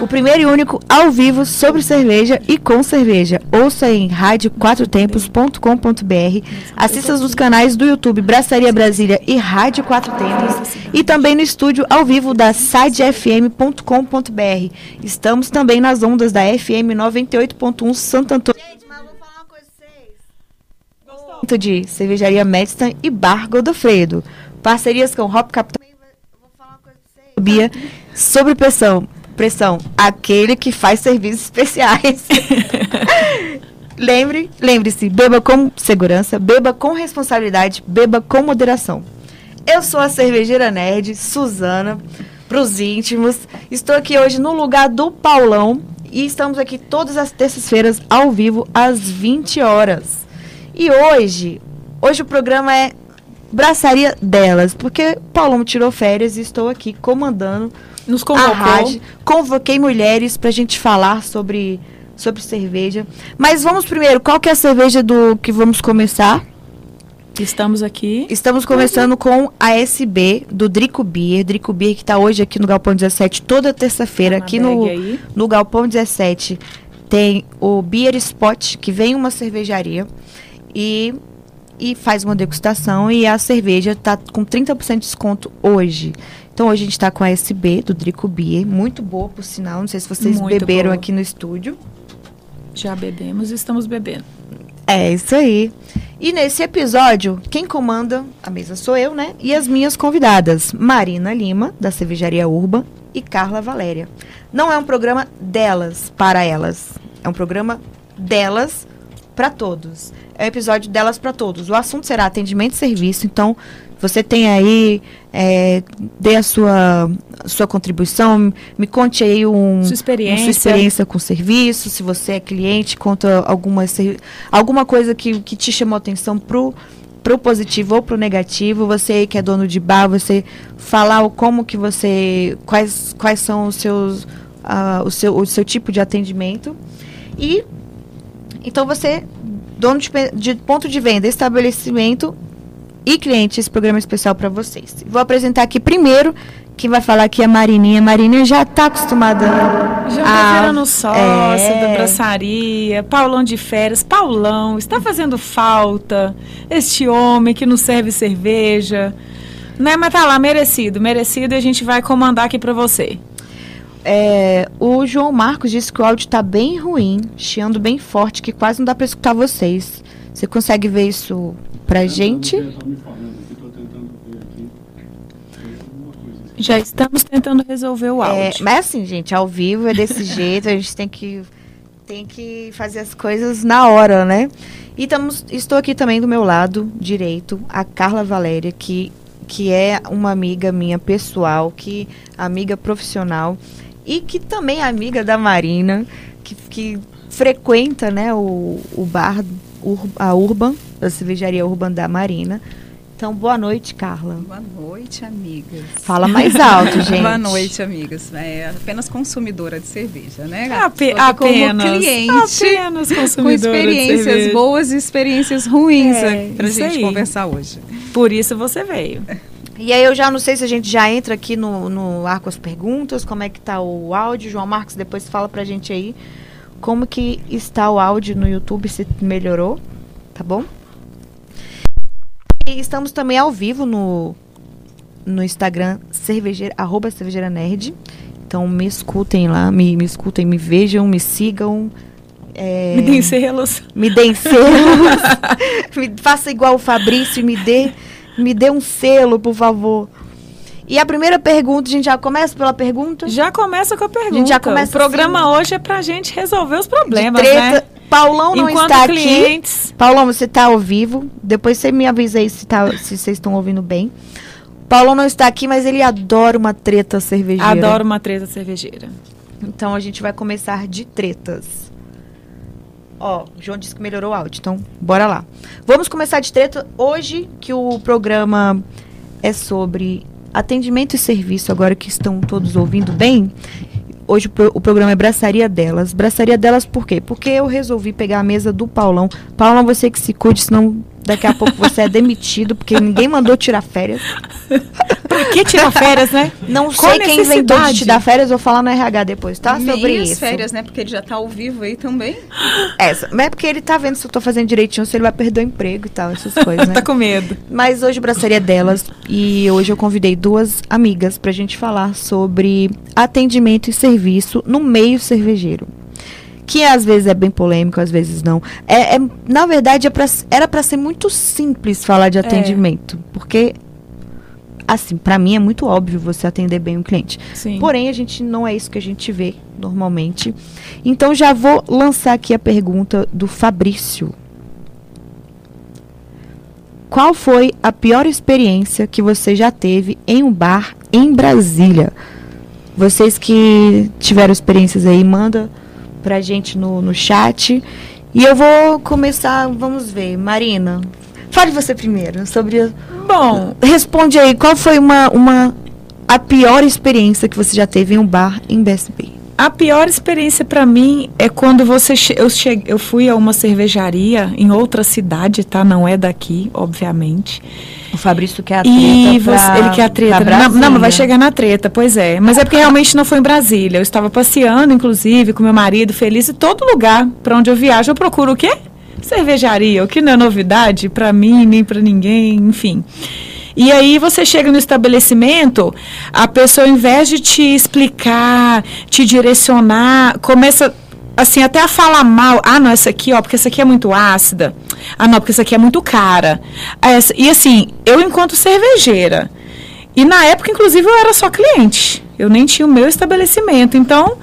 O primeiro e único ao vivo sobre cerveja e com cerveja. Ouça em radioquatrotempos.com.br. Assista nos canais do YouTube Braçaria Brasília e Rádio Quatro Tempos. E também no estúdio ao vivo da sidefm.com.br. Estamos também nas ondas da FM 98.1 Santo Antônio. Gente, mas vou falar uma coisa pra vocês. De cervejaria Medstan e Bar Godofredo. Parcerias com Hop Capitão. Vou falar uma coisa pra vocês. Bia, sobre pressão pressão, aquele que faz serviços especiais. Lembre, lembre-se, beba com segurança, beba com responsabilidade, beba com moderação. Eu sou a cervejeira nerd, Suzana, para os íntimos. Estou aqui hoje no lugar do Paulão e estamos aqui todas as terças-feiras ao vivo às 20 horas. E hoje, hoje o programa é braçaria delas, porque Paulão tirou férias e estou aqui comandando nos convocou. a rádio. Convoquei mulheres para a gente falar sobre, sobre cerveja. Mas vamos primeiro, qual que é a cerveja do que vamos começar? Estamos aqui. Estamos começando com a SB do Drico Beer. Drico Beer que está hoje aqui no Galpão 17, toda terça-feira. Aqui no, no Galpão 17 tem o Beer Spot, que vem uma cervejaria. E e faz uma degustação e a cerveja está com 30% de desconto hoje. Então hoje a gente está com a SB do Drico Beer, muito boa por sinal. Não sei se vocês muito beberam boa. aqui no estúdio. Já bebemos e estamos bebendo. É isso aí. E nesse episódio, quem comanda a mesa sou eu, né? E as minhas convidadas, Marina Lima, da Cervejaria Urba, e Carla Valéria. Não é um programa delas para elas. É um programa delas para todos. É um episódio delas para todos. O assunto será atendimento e serviço, então você tem aí, é, dê a sua, sua contribuição, me conte aí um, sua experiência. sua experiência com o serviço, se você é cliente, conta alguma, alguma coisa que, que te chamou atenção pro pro positivo ou pro negativo, você que é dono de bar, você falar como que você, quais, quais são os seus, uh, o, seu, o seu tipo de atendimento. E, então você, dono de, de ponto de venda, estabelecimento, e cliente esse programa especial para vocês. Vou apresentar aqui primeiro quem vai falar aqui é a Marininha. Marininha já está acostumada já tá virando sócia é... da braçaria, Paulão de férias. Paulão, está fazendo falta este homem que nos serve cerveja. Né, mas tá lá, merecido, merecido e a gente vai comandar aqui para você. É, o João Marcos disse que o áudio está bem ruim, chiando bem forte, que quase não dá para escutar vocês. Você consegue ver isso pra gente? Já estamos tentando resolver o é, áudio. É, mas assim, gente, ao vivo é desse jeito, a gente tem que, tem que fazer as coisas na hora, né? E tamos, estou aqui também do meu lado direito, a Carla Valéria, que, que é uma amiga minha pessoal, que amiga profissional e que também é amiga da Marina, que, que frequenta né, o, o bar a Urban, da cervejaria Urban da Marina. Então, boa noite, Carla. Boa noite, amigas. Fala mais alto, gente. boa noite, amigas. É apenas consumidora de cerveja, né? Ape apenas. Como cliente. Apenas consumidora com experiências boas e experiências ruins é, para a gente aí. conversar hoje. Por isso você veio. E aí eu já não sei se a gente já entra aqui no, no ar com as perguntas, como é que tá o áudio. João Marcos depois fala pra gente aí como que está o áudio no YouTube, se melhorou, tá bom? E estamos também ao vivo no, no Instagram, cervejeira, arroba cervejeira nerd. Então me escutem lá, me, me escutem, me vejam, me sigam. É, me deem selos. Me deem selos. me, faça igual o Fabrício e me dê, me dê um selo, por favor. E a primeira pergunta, a gente já começa pela pergunta? Já começa com a pergunta. A gente já começa o programa assim, hoje é pra gente resolver os problemas, né? Paulão não Enquanto está clientes... aqui. Paulão, você está ao vivo. Depois você me avisa aí se, tá, se vocês estão ouvindo bem. Paulão não está aqui, mas ele adora uma treta cervejeira. Adora uma treta cervejeira. Então a gente vai começar de tretas. Ó, o João disse que melhorou o áudio, então bora lá. Vamos começar de treta hoje, que o programa é sobre atendimento e serviço, agora que estão todos ouvindo bem. Hoje o programa é Braçaria Delas. Braçaria Delas por quê? Porque eu resolvi pegar a mesa do Paulão. Paulão, você que se cuide, senão Daqui a pouco você é demitido, porque ninguém mandou tirar férias. Por que tirar férias, né? Não Qual sei quem inventou de tirar férias, vou falar no RH depois, tá? Sobre isso. férias, né? Porque ele já tá ao vivo aí também. Essa. Mas é porque ele tá vendo se eu tô fazendo direitinho, se ele vai perder o emprego e tal, essas coisas, né? tá com medo. Mas hoje o braçaria delas e hoje eu convidei duas amigas pra gente falar sobre atendimento e serviço no meio cervejeiro que às vezes é bem polêmico, às vezes não. É, é na verdade, é pra, era para ser muito simples falar de é. atendimento, é. porque assim, para mim é muito óbvio você atender bem um cliente. Sim. Porém, a gente não é isso que a gente vê normalmente. Então já vou lançar aqui a pergunta do Fabrício. Qual foi a pior experiência que você já teve em um bar em Brasília? Vocês que tiveram experiências aí, manda pra gente no, no chat. E eu vou começar, vamos ver. Marina, fale você primeiro sobre. Bom. Responde aí, qual foi uma, uma a pior experiência que você já teve em um bar em BSB? A pior experiência para mim é quando você che eu, che eu fui a uma cervejaria em outra cidade, tá? Não é daqui, obviamente. O Fabrício quer a treta. E você, pra, ele quer a treta. Não, não, mas vai chegar na treta, pois é. Mas é porque realmente não foi em Brasília. Eu estava passeando, inclusive, com meu marido, feliz. E todo lugar para onde eu viajo, eu procuro o quê? Cervejaria, o que não é novidade para mim, nem para ninguém, enfim. E aí você chega no estabelecimento, a pessoa, ao invés de te explicar, te direcionar, começa assim, até a falar mal. Ah, não, essa aqui, ó, porque essa aqui é muito ácida. Ah, não, porque essa aqui é muito cara. Essa, e assim, eu enquanto cervejeira. E na época, inclusive, eu era só cliente. Eu nem tinha o meu estabelecimento. Então,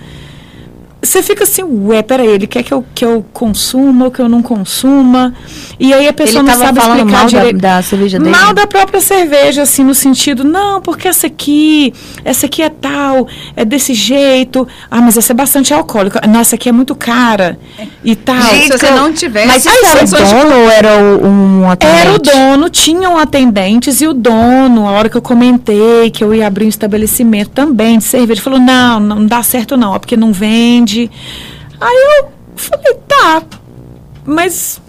você fica assim, ué, peraí, ele quer que eu, que eu consuma ou que eu não consuma. E aí a pessoa ele não sabe explicar mal direito. Da, da cerveja dele? Mal da própria cerveja, assim, no sentido, não, porque essa aqui, essa aqui é tal, é desse jeito. Ah, mas essa é bastante alcoólica. Nossa, aqui é muito cara e tal. Gente, se você não tivesse... Mas isso era o dono ou era um atendente? Era o dono, tinham atendentes e o dono, a hora que eu comentei que eu ia abrir um estabelecimento também de cerveja, falou, não, não dá certo não, porque não vende Aí eu falei, tá, mas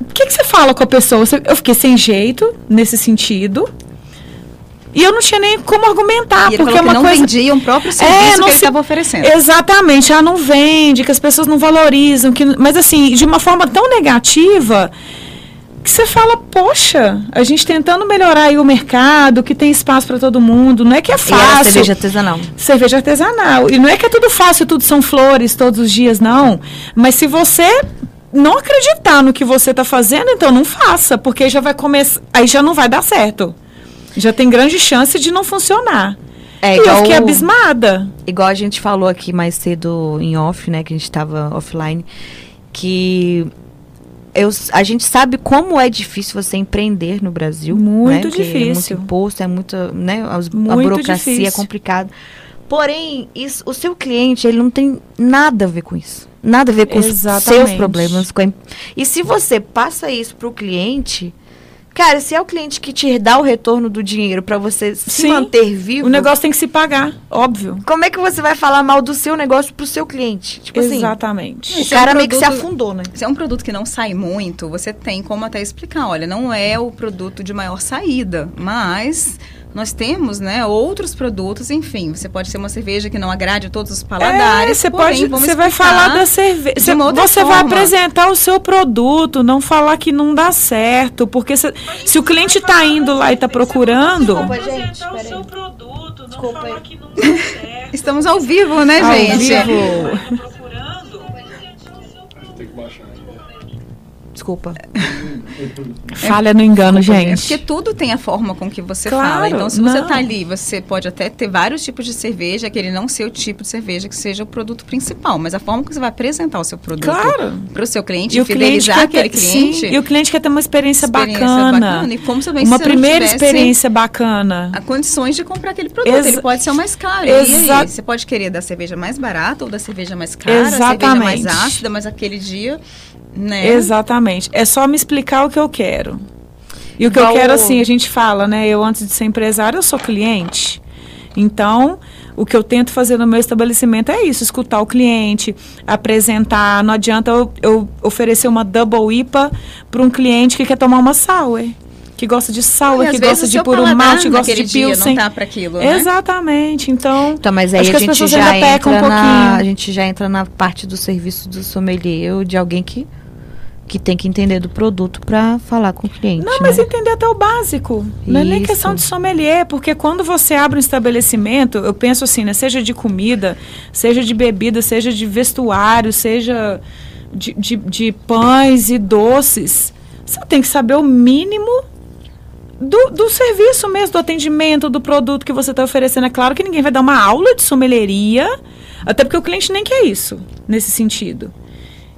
o que, que você fala com a pessoa? Eu fiquei sem jeito nesse sentido. E eu não tinha nem como argumentar, e porque é uma não coisa. vendia um próprio serviço é, que ele estava oferecendo. Exatamente, ela não vende, que as pessoas não valorizam, que, mas assim, de uma forma tão negativa que você fala, poxa, a gente tentando melhorar o mercado, que tem espaço para todo mundo, não é que é fácil. E cerveja artesanal. Cerveja artesanal. E não é que é tudo fácil, tudo são flores todos os dias, não. Mas se você não acreditar no que você está fazendo, então não faça, porque já vai começar, aí já não vai dar certo. Já tem grande chance de não funcionar. É, igual, e eu fiquei abismada. Igual a gente falou aqui mais cedo em off, né, que a gente estava offline, que eu, a gente sabe como é difícil você empreender no Brasil. Muito né? difícil. É muito imposto, é muita, né? A, muito a burocracia é difícil. é complicada. Porém, isso, o seu cliente, ele não tem nada a ver com isso. Nada a ver com Exatamente. os seus problemas. E se você passa isso para o cliente, Cara, se é o cliente que te dá o retorno do dinheiro para você Sim, se manter vivo. O negócio tem que se pagar, óbvio. Como é que você vai falar mal do seu negócio pro seu cliente? Tipo assim, Exatamente. Assim, o cara é um meio que se afundou, né? Se é um produto que não sai muito, você tem como até explicar, olha, não é o produto de maior saída, mas nós temos, né, outros produtos, enfim, você pode ser uma cerveja que não agrade todos os paladares. É, você pode, você vai falar da cerveja, você, você vai apresentar o seu produto, não falar que não dá certo, porque se, se o cliente está indo lá e está procurando, Desculpa, gente, o seu produto, não Desculpa. falar que não dá certo. Estamos ao vivo, né, ao gente? Vivo. Desculpa. Falha no engano, Desculpa, gente. É porque tudo tem a forma com que você Claro, fala. Então, se você não. tá ali, você pode até ter vários tipos de cerveja, aquele não ser o tipo de cerveja que seja o produto principal, mas a forma que você vai apresentar o seu produto Claro. para o seu cliente, E o cliente fidelizar quer aquele ter, cliente. sim, e o cliente quer ter uma experiência, experiência bacana, E como também uma você primeira experiência bacana. a condições de comprar aquele produto. Exa- Ele pode ser o mais caro. Exa- E aí, você pode querer da cerveja mais barata ou da cerveja mais cara, a cerveja Exatamente. mais ácida, mas aquele dia, né? Exatamente. É só me explicar o que eu quero. E o que Igual eu quero, assim, a gente fala, né? Eu, antes de ser empresário, eu sou cliente. Então, o que eu tento fazer no meu estabelecimento é isso: escutar o cliente, apresentar. Não adianta eu, eu oferecer uma double IPA para um cliente que quer tomar uma sour. Que gosta de sour, E que gosta de puro paladar malte, gosta de dia pilsen. não tá para aquilo, né? Exatamente. Então, Então, mas aí Acho que a as gente pessoas já entra um na, pouquinho. a gente já entra na parte do serviço do sommelier ou de alguém que que tem que entender do produto para falar com o cliente. Não, né? mas entender até o básico. Não é nem Isso. questão de sommelier, porque quando você abre um estabelecimento, eu penso assim, né? Seja de comida, seja de bebida, seja de vestuário, seja de, de, de pães e doces, você tem que saber o mínimo do, do serviço mesmo, do atendimento, do produto que você está oferecendo. É claro que ninguém vai dar uma aula de sommelieria, até porque o cliente nem quer isso, nesse sentido.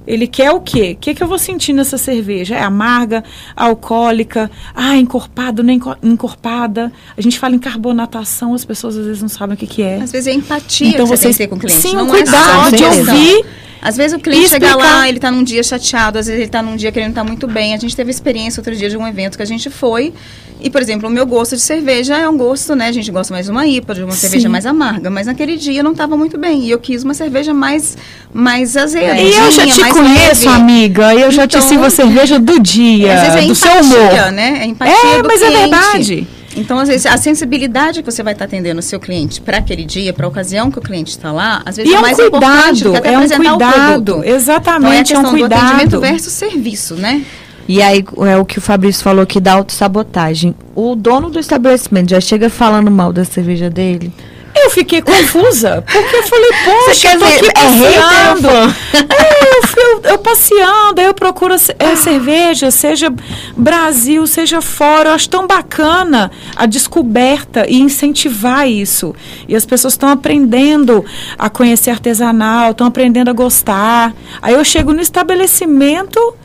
Ele quer o quê? O que, que eu vou sentir nessa cerveja? É amarga, alcoólica, ah, encorpado, nem enco- encorpada. A gente fala em carbonatação, as pessoas às vezes não sabem o que, que é. Às vezes é empatia Então que você vocês- tem que ter com o cliente. sim, não um é cuidado de questão. ouvir Às vezes o cliente chega lá, ele tá num dia chateado, às vezes ele tá num dia que ele não tá muito bem. A gente teve experiência outro dia de um evento que a gente foi. E, por exemplo, o meu gosto de cerveja é um gosto, né? A gente gosta mais de uma IPA, de uma Sim. cerveja mais amarga. Mas naquele dia eu não tava muito bem. E eu quis uma cerveja mais, mais azeda. E eu já te conheço, leve. amiga. Eu já te Então- sirvo a cerveja do dia, Às vezes é do seu empatia, humor. né? É empatia É, do mas é cliente. verdade. Então, às vezes, a sensibilidade que você vai estar atendendo o seu cliente para aquele dia, para a ocasião que o cliente está lá, às vezes E é é um mais importante do cuidado, que até é um apresentar o cuidado. produto. Então, é a Exatamente, é questão um do atendimento cuidado. versus serviço, né? E aí é o que o Fabrício falou que dá autossabotagem. O dono do estabelecimento já chega falando mal da cerveja dele. Eu fiquei confusa, porque eu falei, poxa, eu tô aqui é hater passeando. É, eu, fui- eu, eu passeando, aí eu procuro é, cerveja, seja Brasil, seja fora. Eu acho tão bacana a descoberta e incentivar isso. E as pessoas estão aprendendo a conhecer artesanal, estão aprendendo a gostar. Aí eu chego no estabelecimento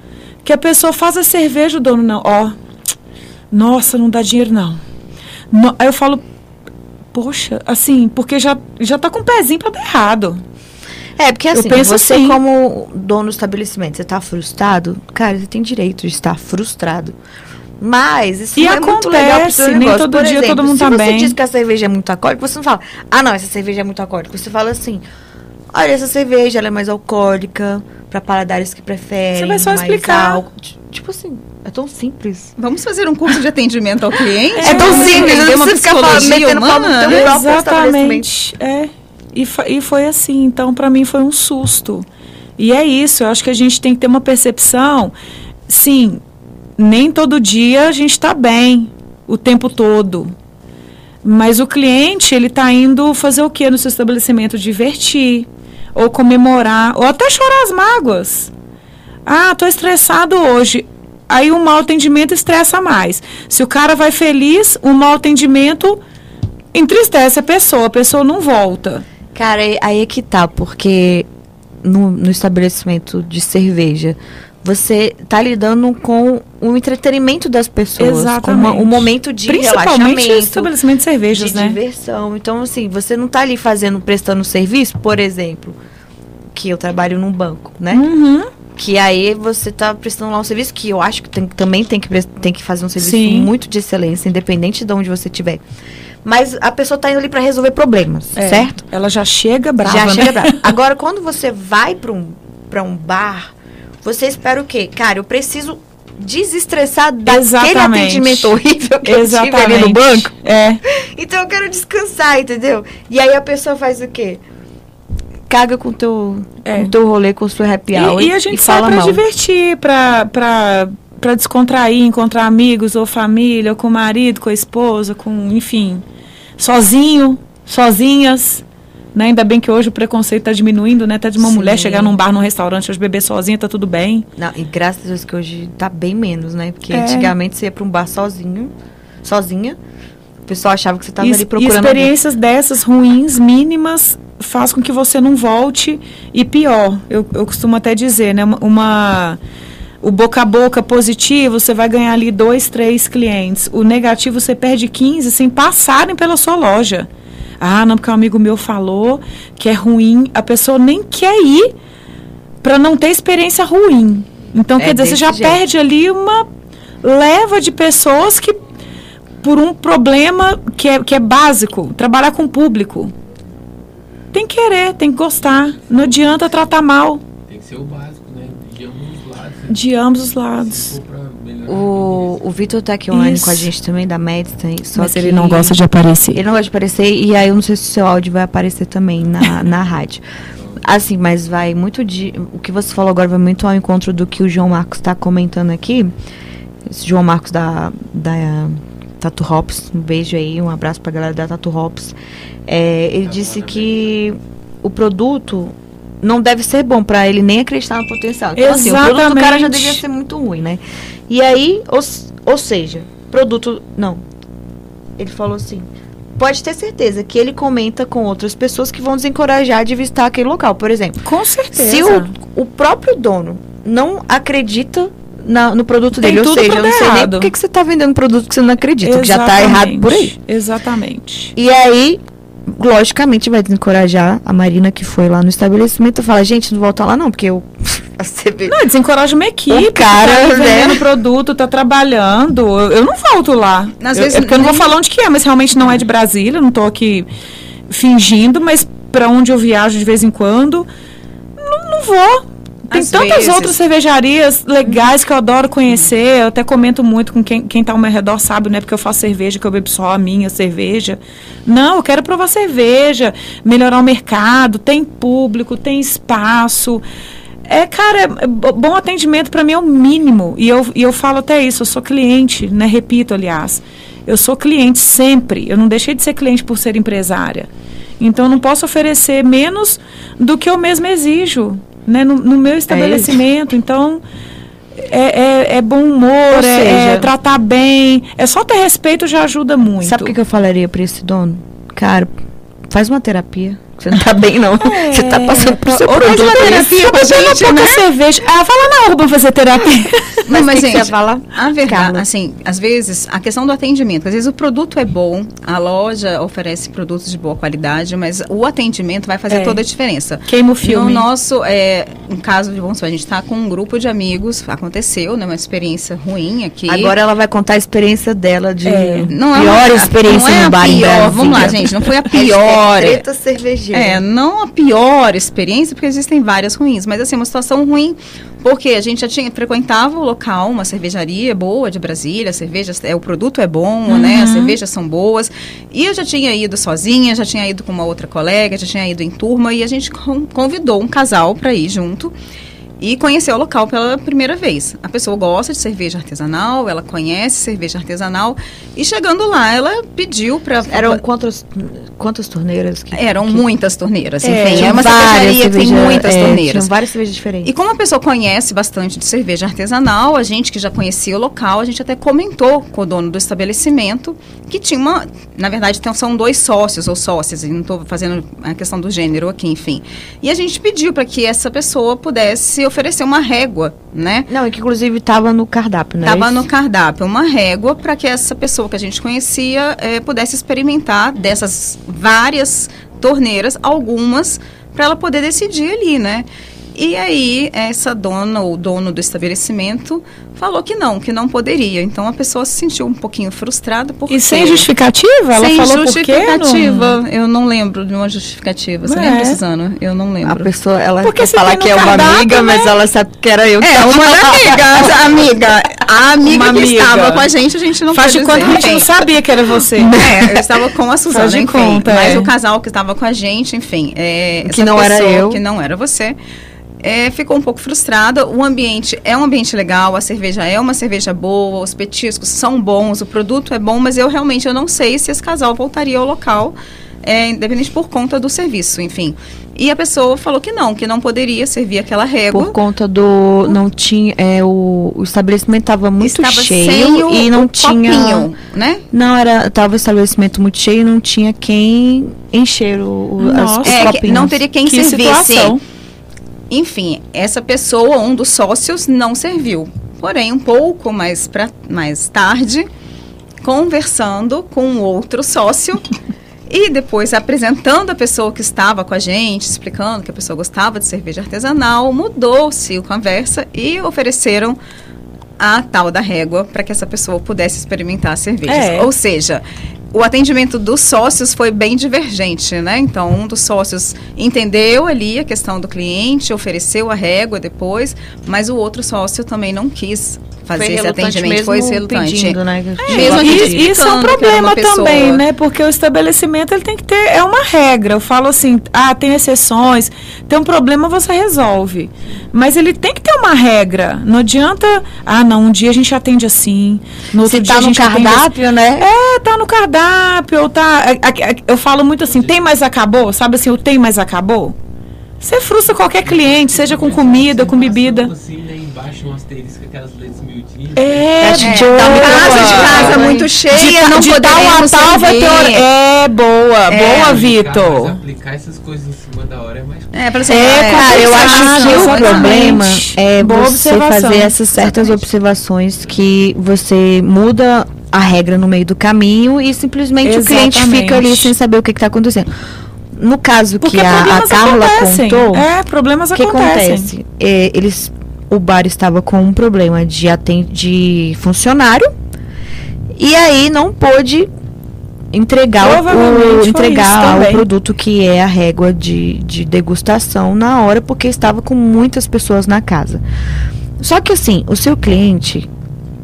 que a pessoa faz a cerveja, o dono não. Ó, nossa, não dá dinheiro não. No- aí eu falo, poxa, assim, porque já, já tá com o pezinho pra dar errado. É, porque Eu assim, penso você assim. como dono do estabelecimento, você tá frustrado? Cara, você tem direito de estar frustrado. Mas isso E não é muito legal pro seu acontece, nem negócio. todo Por dia exemplo, todo mundo se tá você bem. diz que a cerveja é muito alcoólica, você não fala, ah não, essa cerveja é muito alcoólica. Você fala assim, olha, essa cerveja ela é mais alcoólica, pra paladares que preferem. Você vai só mais explicar. álcool. Tipo assim, é tão simples. Vamos fazer um curso de atendimento ao cliente? É tão Vamos simples, não uma precisa ficar falando, metendo humana? Exatamente. É. E, e foi assim. Então, para mim, foi um susto. E é isso. Eu acho que a gente tem que ter uma percepção. Sim, nem todo dia a gente está bem o tempo todo. Mas o cliente, ele está indo fazer o que no seu estabelecimento? Divertir, ou comemorar, ou até chorar as mágoas. Ah, tô estressado hoje. Aí o mau atendimento estressa mais. Se o cara vai feliz, o mau atendimento entristece a pessoa, a pessoa não volta. Cara, aí- é que tá, porque no, no estabelecimento de cerveja, você tá lidando com o entretenimento das pessoas. Exatamente. Com um momento de Principalmente relaxamento. estabelecimento de cervejas, de né? diversão. Então, assim, você não tá ali fazendo, prestando serviço, por exemplo, que eu trabalho num banco, né? Uhum. Que aí você tá prestando lá um serviço que eu acho que tem- também tem que, tem que fazer um serviço Sim. muito de excelência, independente de onde você estiver. Mas a pessoa tá indo ali para resolver problemas, É, certo? Ela já chega brava, Já né? chega brava. Agora, quando você vai para um, pra um bar, você espera o quê? Cara, eu preciso desestressar daquele Exatamente. atendimento horrível que eu tive ali Exatamente. no banco. É. Então eu quero descansar, entendeu? E aí a pessoa faz o quê? Caga com o teu, É. com teu rolê, com o seu happy hour. E, e a gente sai fala pra mal. divertir, pra, pra, pra descontrair, encontrar amigos ou família, ou com o marido, com a esposa, com, enfim, sozinho, sozinhas. Né? Ainda bem que hoje o preconceito está diminuindo, né? Até de uma Sim. mulher chegar num bar, num restaurante, hoje beber sozinha, tá tudo bem. Não, e graças a Deus que hoje tá bem menos, né? Porque é. antigamente você ia para um bar sozinho, sozinha, o pessoal achava que você estava ali procurando. E experiências alguém. dessas ruins, mínimas, faz com que você não volte. E pior, eu, eu costumo até dizer, né? Uma. O boca a boca positivo, você vai ganhar ali dois, três clientes. O negativo, você perde 15 sem passarem pela sua loja. Ah, não, porque um amigo meu falou que é ruim. A pessoa nem quer ir para não ter experiência ruim. Então, é quer dizer, você já jeito. perde ali uma leva de pessoas que, por um problema que é, que é básico, trabalhar com o público. Tem que querer, tem que gostar. Não adianta tratar mal. Tem que ser o básico, né? De ambos os lados. De ambos os lados. O, o Vitor tá aqui online Isso. com a gente também, da Medicine. Só Mas que ele não gosta de aparecer. Ele não gosta de aparecer, e aí eu não sei se o seu áudio vai aparecer também na, na rádio. Assim, mas vai muito de. O que você falou agora vai muito ao encontro do que o João Marcos está comentando aqui. Esse João Marcos da, da Tatu Hops, um beijo aí, um abraço pra galera da Tatu Hops. É, ele disse que o produto não deve ser bom para ele nem acreditar no potencial. Então, Exatamente. assim, o produto do cara já devia ser muito ruim, né? E aí, ou, ou seja, produto. Não. Ele falou assim. Pode ter certeza que ele comenta com outras pessoas que vão desencorajar de visitar aquele local, por exemplo. Com certeza. Se o, o próprio dono não acredita na, no produto Tem dele, ou seja, eu não sei nem por que você está vendendo produto que você não acredita, Exatamente. que já está errado por aí. Exatamente. E aí, logicamente vai desencorajar a Marina que foi lá no estabelecimento e fala, gente, não volta lá não, porque eu. Não, desencoraja uma equipe. O cara tá vendendo né? produto, tá trabalhando. Eu, eu não volto lá. Às eu, vezes, é porque eu não vou falar onde que é, mas realmente não é de Brasília, não tô aqui fingindo, mas para onde eu viajo de vez em quando, não, não vou. Tem Às tantas vezes. outras cervejarias legais que eu adoro conhecer. Eu até comento muito com quem, quem tá ao meu redor, sabe, né? Porque eu faço cerveja, que eu bebo só a minha cerveja. Não, eu quero provar cerveja, melhorar o mercado, tem público, tem espaço. É, cara, é, bom atendimento para mim é o mínimo. E eu, e eu falo até isso, eu sou cliente, né? Repito, aliás. Eu sou cliente sempre. Eu não deixei de ser cliente por ser empresária. Então, eu não posso oferecer menos do que eu mesmo exijo né, no, no meu é estabelecimento. É então, é, é, é, bom humor, é, seja, é, tratar bem. É só ter respeito já ajuda muito. Sabe o que, que eu falaria para esse dono? Cara, faz uma terapia. Você não tá bem, não. É. Você tá passando por seu produto. Faz uma terapia com a gente, né? cerveja. Ah, fala na pra fazer terapia. Não, mas, gente, fala, a verdade, assim, às vezes, a questão do atendimento, às vezes o produto é bom, a loja oferece produtos de boa qualidade, mas o atendimento vai fazer é. toda a diferença. Queima o filme. No nosso, é, um caso de, vamos supor, a gente tá com um grupo de amigos, aconteceu, né, uma experiência ruim aqui. Agora ela vai contar a experiência dela de é. não é pior uma, experiência não é no bar pior, Vamos lá, gente, não foi a pior. É, treta É, não a pior experiência, porque existem várias ruins, mas assim, uma situação ruim, porque a gente já tinha, frequentava o local, uma cervejaria boa de Brasília, a cerveja, é, o produto é bom, uhum. né? As cervejas são boas. E eu já tinha ido sozinha, já tinha ido com uma outra colega, já tinha ido em turma, e a gente convidou um casal para ir junto e conhecer o local pela primeira vez. A pessoa gosta de cerveja artesanal, ela conhece cerveja artesanal. E chegando lá ela pediu para eram quantas quantas torneiras que, eram que... muitas torneiras é, enfim é uma cervejaria que tem muitas é, torneiras. várias cervejas diferentes. E como a pessoa conhece bastante de cerveja artesanal a gente que já conhecia o local a gente até comentou com o dono do estabelecimento que tinha uma na verdade então, são dois sócios ou sócias não estou fazendo a questão do gênero aqui enfim. E a gente pediu para que essa pessoa pudesse oferecer uma régua, né? Não, e que inclusive estava no cardápio, né? Estava no cardápio, uma régua para que essa pessoa que a gente conhecia é, pudesse experimentar dessas várias torneiras, algumas, para ela poder decidir ali, né? E aí, essa dona ou dono do estabelecimento falou que não, que não poderia. Então a pessoa se sentiu um pouquinho frustrada porque E sem justificativa? Ela sem falou justificativa. Não... Eu não lembro de uma justificativa. Você é. lembra, Suzana? Eu não lembro. A pessoa, ela porque quer falar que é uma amiga, né? mas ela sabe que era eu que É, uma amiga. amiga. A amiga uma que amiga. estava com a gente, a gente não Faz de conta que a gente não sabia que era você. É, eu estava com a Suzana, Faz de enfim. Conta, mas é. o casal que estava com a gente, enfim. É, que não era eu. Que não era você é, ficou um pouco frustrada. O ambiente é um ambiente legal, a cerveja é uma cerveja boa, os petiscos são bons, o produto é bom, mas eu realmente eu não sei se esse casal voltaria ao local é, independente por conta do serviço, enfim. E a pessoa falou que não, que não poderia servir aquela régua. Por conta do. Não tinha. É, o, o estabelecimento estava muito Estava cheio e não tinha. copinho, né? Não, era. Tava o estabelecimento muito cheio e não tinha quem encher o, o- as, Nossa. os É, copinhos. não teria quem Que servisse. situação. Enfim, essa pessoa, um dos sócios, não serviu. Porém, um pouco mais, pra, mais tarde, conversando com outro sócio e depois apresentando a pessoa que estava com a gente, explicando que a pessoa gostava de cerveja artesanal, mudou-se a conversa e ofereceram a tal da régua para que essa pessoa pudesse experimentar cervejas. É. Ou seja, o atendimento dos sócios foi bem divergente, né? Então, um dos sócios entendeu ali a questão do cliente, ofereceu a régua depois, mas o outro sócio também não quis fazer esse atendimento, foi relutante. Pedindo, né? Mesmo a gente E- isso é um problema também, né? Porque o estabelecimento ele tem que ter é uma regra. Eu falo assim, ah, tem exceções, tem um problema você resolve, mas ele tem que ter uma regra. Não adianta, ah, não, um dia a gente atende assim, no outro Se dia tá a no gente atende assim. cardápio, né? É, tá no cardápio, ou tá. a- a- a- Eu falo muito assim, tem mais acabou? Sabe assim, o tem mais acabou? Você frustra qualquer cliente, seja com comida, com bebida. Assim, né, embaixo um asterisco, aquelas letras miudinhas. É, de que boa. Casa de casa muito cheia, não de tal a tal vai ter hora. É, boa, boa, Aplicar, mas Vitor. aplicar essas coisas em cima da hora é mais É, para você É, Cara, eu acho que o problema é Boa você observação. fazer essas certas observações que você muda a regra no meio do caminho e simplesmente o cliente Exatamente. fica ali sem saber o que está acontecendo. No caso Porque que a, a Carla acontecem. contou, É, problemas o que acontecem. acontece? É, eles, o bar estava com um problema de, aten- de funcionário e aí não pôde entregar, o- entregar o produto que é a régua de, de degustação na hora, porque estava com muitas pessoas na casa. Só que assim, o seu cliente,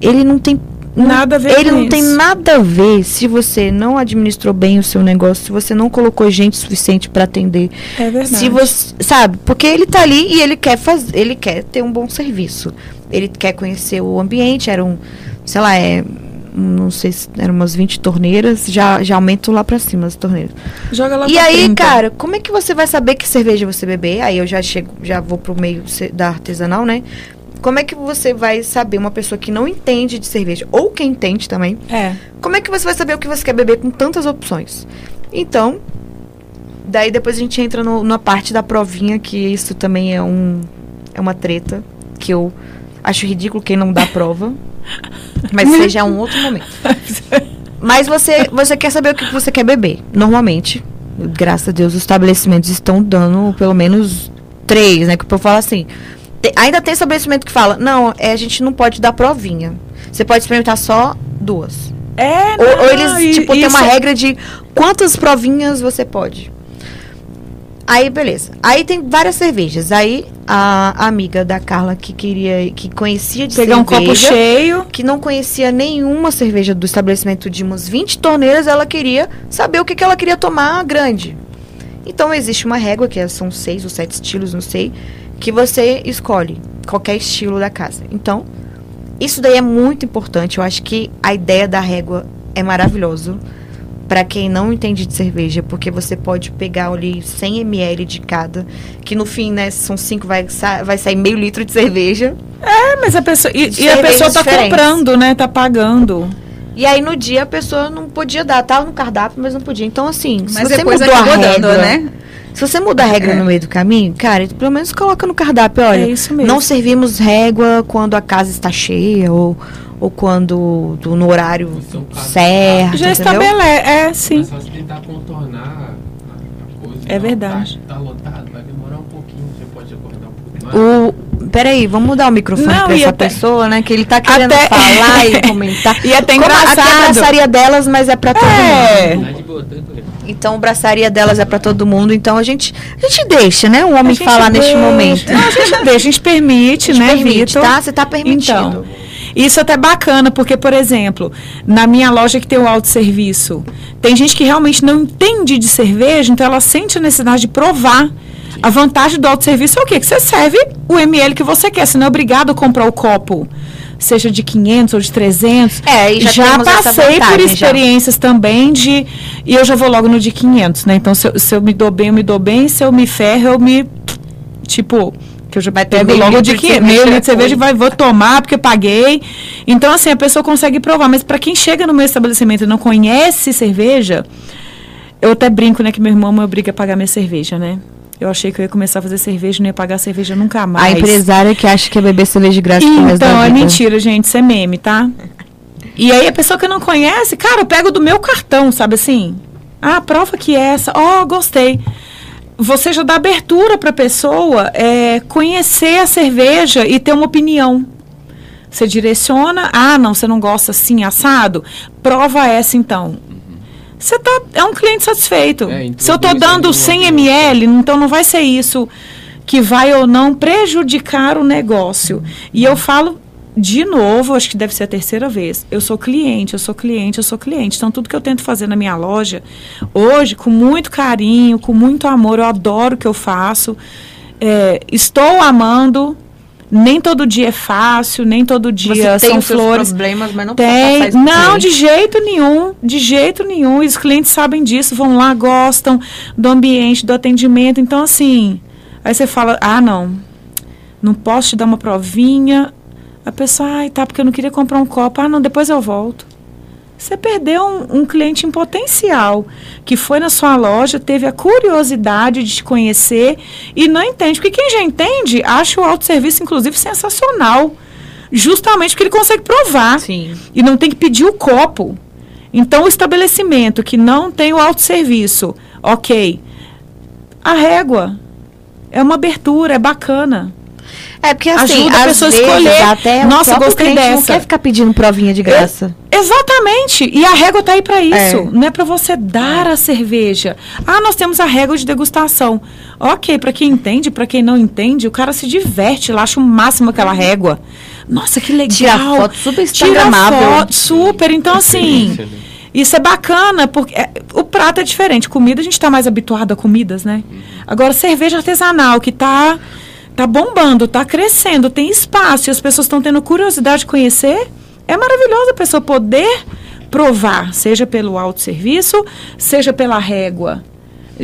ele não tem Nada a ver ele não tem isso. nada a ver se você não administrou bem o seu negócio, se você não colocou gente suficiente para atender É verdade. se você, sabe? Porque ele tá ali e ele quer fazer, ele quer ter um bom serviço. Ele quer conhecer o ambiente, era um, sei lá, é não sei se eram umas 20 torneiras, já já aumentam lá pra cima as torneiras. Joga lá e aí, 30. cara, como é que você vai saber que cerveja você beber? Aí eu já chego, já vou pro meio da artesanal, né? Como é que você vai saber uma pessoa que não entende de cerveja ou que entende também? É. Como é que você vai saber o que você quer beber com tantas opções? Então, daí depois a gente entra no- na parte da provinha, que isso também é um é uma treta, que eu acho ridículo quem não dá prova. mas seja um outro momento. Mas você, você quer saber o que você quer beber. Normalmente, graças a Deus, os estabelecimentos estão dando pelo menos três, né? Que o povo fala assim. Te- ainda tem estabelecimento que fala, não, é, a gente não pode dar provinha. Você pode experimentar só duas. É, Ou, não, ou eles, tipo, tem uma isso- regra de quantas provinhas você pode. Aí, beleza. Aí tem várias cervejas. Aí, a amiga da Carla que queria, que conhecia de Pegar um cerveja, copo cheio. que não conhecia nenhuma cerveja do estabelecimento de umas 20 torneiras, ela queria saber o que, que ela queria tomar grande. Então, existe uma régua, que é- são seis ou sete estilos, não sei, que você escolhe qualquer estilo da casa. Então, isso daí é muito importante. Eu acho que a ideia da régua é maravilhoso para quem não entende de cerveja, porque você pode pegar ali 100 ml de cada, que no fim, né, se são cinco, vai, sa- vai sair meio litro de cerveja. É, mas a pessoa. E, e a pessoa tá diferentes. comprando, né? Tá pagando. E aí no dia a pessoa não podia dar, tava no cardápio, mas não podia. Então assim, se Mas você depois mudou a regra, né? Se você muda a regra no meio do caminho, cara, pelo menos coloca no cardápio, olha, É isso mesmo. não servimos régua quando a casa está cheia ou, ou quando do- no horário é certo, Já estabelece. É, sim. Mas só se tentar contornar a, a coisa. É Não, verdade. Tá, tá lotado, vai demorar um pouquinho, você pode acordar um pouco mais. O, peraí, vamos mudar o microfone Não, pra essa até- pessoa, né? Que ele tá querendo Até- falar e comentar. E até Como Aqui é a engraçado. braçaria delas, mas é pra todo É. mundo. Então, braçaria delas é pra todo mundo. Então, a gente, a gente deixa, né? Um homem falar neste deixa. momento. Não, a gente deixa, a gente permite, A gente né, permite, Vitor? tá? Você tá permitindo. Então, isso é até bacana, porque, por exemplo, na minha loja que tem o autosserviço, tem gente que realmente não entende de cerveja, então ela sente a necessidade de provar. A vantagem do autosserviço é o quê? Que você serve o ml que você quer, você não é obrigado a comprar o copo. seja de 500 ou de 300. É, e já, já passei por vantagem, já. experiências também de. E eu já vou logo no de 500, né? Então, se eu, se eu me dou bem, eu me dou bem. Se eu me ferro, eu me. Tipo. Que eu já Vai ter pego logo de de 500, cerveja meio litro de cerveja vai, vou tomar porque paguei. Então, assim, a pessoa consegue provar. Mas para quem chega no meu estabelecimento e não conhece cerveja, eu até brinco, né, que meu irmão me obriga a pagar minha cerveja, né? Eu achei que eu ia começar a fazer cerveja e não ia pagar cerveja nunca mais. A empresária que acha que é beber cerveja de graça da Então, é vida. mentira, gente, isso é meme, tá? E aí a pessoa que não conhece, cara, eu pego do meu cartão, sabe assim? Ah, prova que é essa. Ó, gostei. Você já dá abertura para a pessoa é, conhecer a cerveja e ter uma opinião. Você direciona, ah, não, você não gosta assim, assado? Prova essa então. Você tá, é um cliente satisfeito. É, Se eu introduz dando aí 100 uma- ml, então não vai ser isso que vai ou não prejudicar o negócio. E eu falo de novo, acho que deve ser a terceira vez. Eu sou cliente, eu sou cliente, eu sou cliente. Então, tudo que eu tento fazer na minha loja, hoje, com muito carinho, com muito amor, eu adoro o que eu faço. É, estou amando. Nem todo dia é fácil, nem todo dia Você tem são flores. problemas, mas não Tem, pro não, de jeito nenhum, de jeito nenhum. E os clientes sabem disso, vão lá, gostam do ambiente, do atendimento. Então, assim, aí você fala, ah, não, não posso te dar uma provinha. A pessoa, ai, tá, porque eu não queria comprar um copo. Ah, não, depois eu volto. Você perdeu um, um cliente em potencial que foi na sua loja, teve a curiosidade de te conhecer e não entende. Porque quem já entende acha o autosserviço, inclusive, sensacional. Justamente porque ele consegue provar Sim. e não tem que pedir o copo. Então, o estabelecimento que não tem o autosserviço, ok. A régua é uma abertura, é bacana. É porque assim, Ajuda a pessoa a escolher. até Nossa, gostei cliente não dessa. quer ficar pedindo provinha de graça. Exatamente. E a régua tá aí para isso. É. Não é para você dar a cerveja. Ah, nós temos a régua de degustação. Ok, para quem entende, para quem não entende, o cara se diverte lá, acha o máximo aquela régua. Nossa, que legal. Tira foto super Tira instagramável. foto, super. Então, assim, isso é bacana, porque é, o prato é diferente. Comida, a gente está mais habituado a comidas, né? Agora, cerveja artesanal, que tá, tá bombando, tá crescendo, tem espaço e as pessoas estão tendo curiosidade de conhecer, é maravilhoso a pessoa poder provar, seja pelo autosserviço, seja pela régua.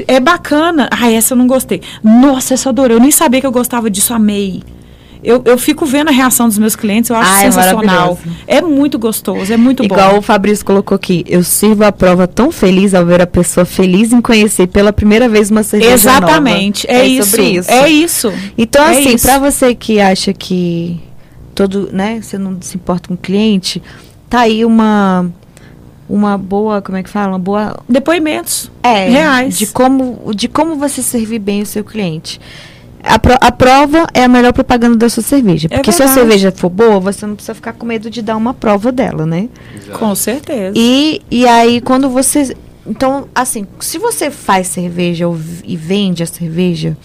É bacana. Ah, essa eu não gostei. Nossa, essa adorei. Eu nem sabia que eu gostava disso, amei. Eu, eu fico vendo a reação dos meus clientes, eu acho Ah, é sensacional. maravilhoso. É muito gostoso, é muito Igual bom. o Fabrício colocou aqui, eu sirvo a prova tão feliz ao ver a pessoa feliz em conhecer pela primeira vez uma cerveja Exatamente, nova. é, isso, sobre isso. É isso. Então, É assim, isso. pra você que acha que todo, né, você não se importa com o cliente, tá aí uma uma boa, como é que fala? Uma boa Depoimentos. é, Reais. de como de como você servir bem o seu cliente. A, pro- a prova é a melhor propaganda da sua cerveja. É Porque se a cerveja for boa, você não precisa ficar com medo de dar uma prova dela, né? Exato. Com certeza. E, e aí, quando você. Então, assim, se você faz cerveja ou e vende a cerveja,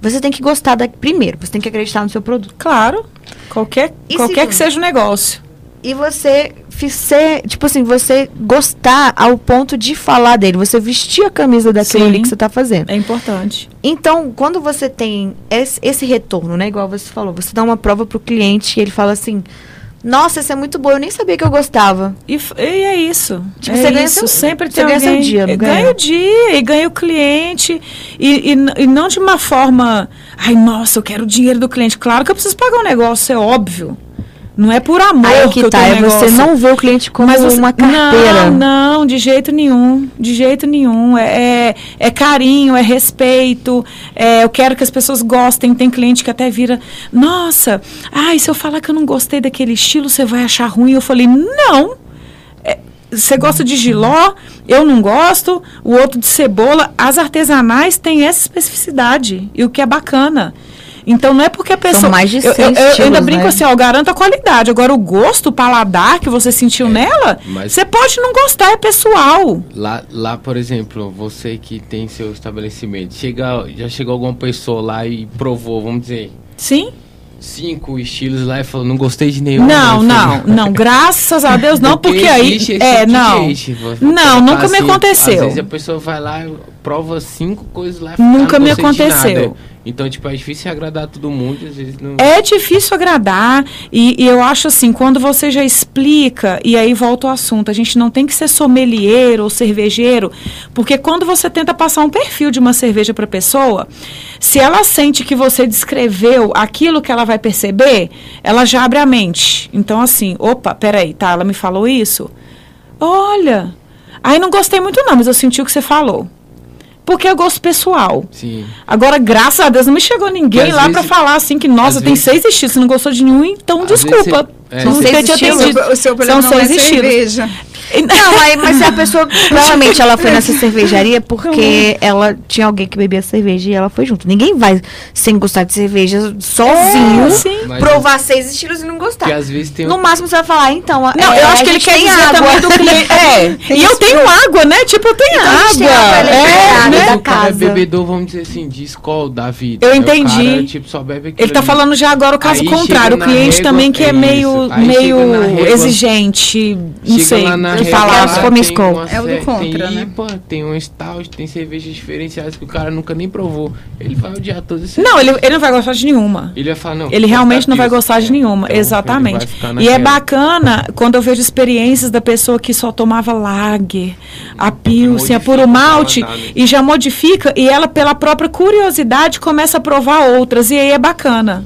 você tem que gostar da. Primeiro, você tem que acreditar no seu produto. Claro. Qualquer, E qualquer segundo? que seja o negócio. E você ser, tipo assim, você gostar ao ponto de falar dele, você vestir a camisa daquilo Sim. ali que você tá fazendo. É importante. Então, quando você tem esse, esse retorno, né? Igual você falou, você dá uma prova pro cliente e ele fala assim: Nossa, essa é muito boa, eu nem sabia que eu gostava. E, e é isso. Tipo, é você ganha isso. seu- Sempre você tem ganha seu alguém. dia, não E ganha? ganha o dia e ganha o cliente. E, e, e não de uma forma. Ai, nossa, eu quero o dinheiro do cliente. Claro que eu preciso pagar um negócio, é óbvio. Não é por amor Aí que, que eu tá, é você não vê o cliente como você- uma carteira. Não, não, de jeito nenhum. De jeito nenhum. É, é, é carinho, é respeito. é, eu quero que as pessoas gostem. Tem cliente que até vira, nossa, ai, se eu falar que eu não gostei daquele estilo, você vai achar ruim. Eu falei, não. É, Você gosta de giló, eu não gosto, o outro de cebola. As artesanais têm essa especificidade, e o que é bacana. Então não é porque a pessoa. mais de eu, 100 eu- eu ainda estilos, brinco né? assim, ó, eu garanto a qualidade. Agora, o gosto, o paladar que você sentiu nela, mas- você pode não gostar, é pessoal. Lá, lá, por exemplo, você que tem seu estabelecimento, chega, já chegou alguma pessoa lá e provou, vamos dizer, Sim? cinco estilos lá e falou, não gostei de nenhum. Não, não, não, graças a Deus não, porque, porque aí é, tipo não. Gente, não, nunca assim, me aconteceu. Às vezes a pessoa vai lá, prova cinco coisas lá, nunca me aconteceu. Então, tipo, é difícil agradar todo mundo, às vezes não... É difícil agradar, e, e, eu acho assim, quando você já explica, e aí volta o assunto, a gente não tem que ser sommelier ou cervejeiro, porque quando você tenta passar um perfil de uma cerveja para pessoa, se ela sente que você descreveu aquilo que ela vai perceber, ela já abre a mente. Então, assim, opa, peraí, tá, ela me falou isso? Olha, aí não gostei muito não, mas eu senti o que você falou. Porque é gosto pessoal. Sim. Agora, graças a Deus, não me chegou ninguém lá para falar assim que, nossa, tem vezes, seis estilos, você não gostou de nenhum, então desculpa. Você, é, não seis estilos. O seu problema São seis é estilos. cerveja. Não, aí, mas a pessoa, provavelmente ela foi nessa cervejaria porque ela tinha alguém que bebia cerveja e ela foi junto. Ninguém vai sem gostar de cerveja sozinho, é, provar seis estilos e não gostar. às vezes tem no máximo você vai falar, então. Não, é, eu acho que ele quer dizer água. também do cliente. É, e eu tenho água, né? Tipo, eu tenho então, água. É, né? O cara é bebedor, vamos dizer assim, de escola da vida. Eu entendi. Cara, tipo, só bebe ele tá ali. falando já agora o caso aí contrário. O cliente também que é, meio, meio exigente, não sei que falar como escola. É o do contra, tem né? Tem um stout, tem cervejas diferenciadas que o cara nunca nem provou. Ele vai odiar todas essas Não, ele, ele não vai gostar de nenhuma. Ele vai falar, não. Ele realmente não vai gostar de nenhuma, então, exatamente. E é bacana quando eu vejo experiências da pessoa que só tomava lager, a pilsen, a puro malte, e já modifica, e ela, pela própria curiosidade, começa a provar outras, e aí é bacana.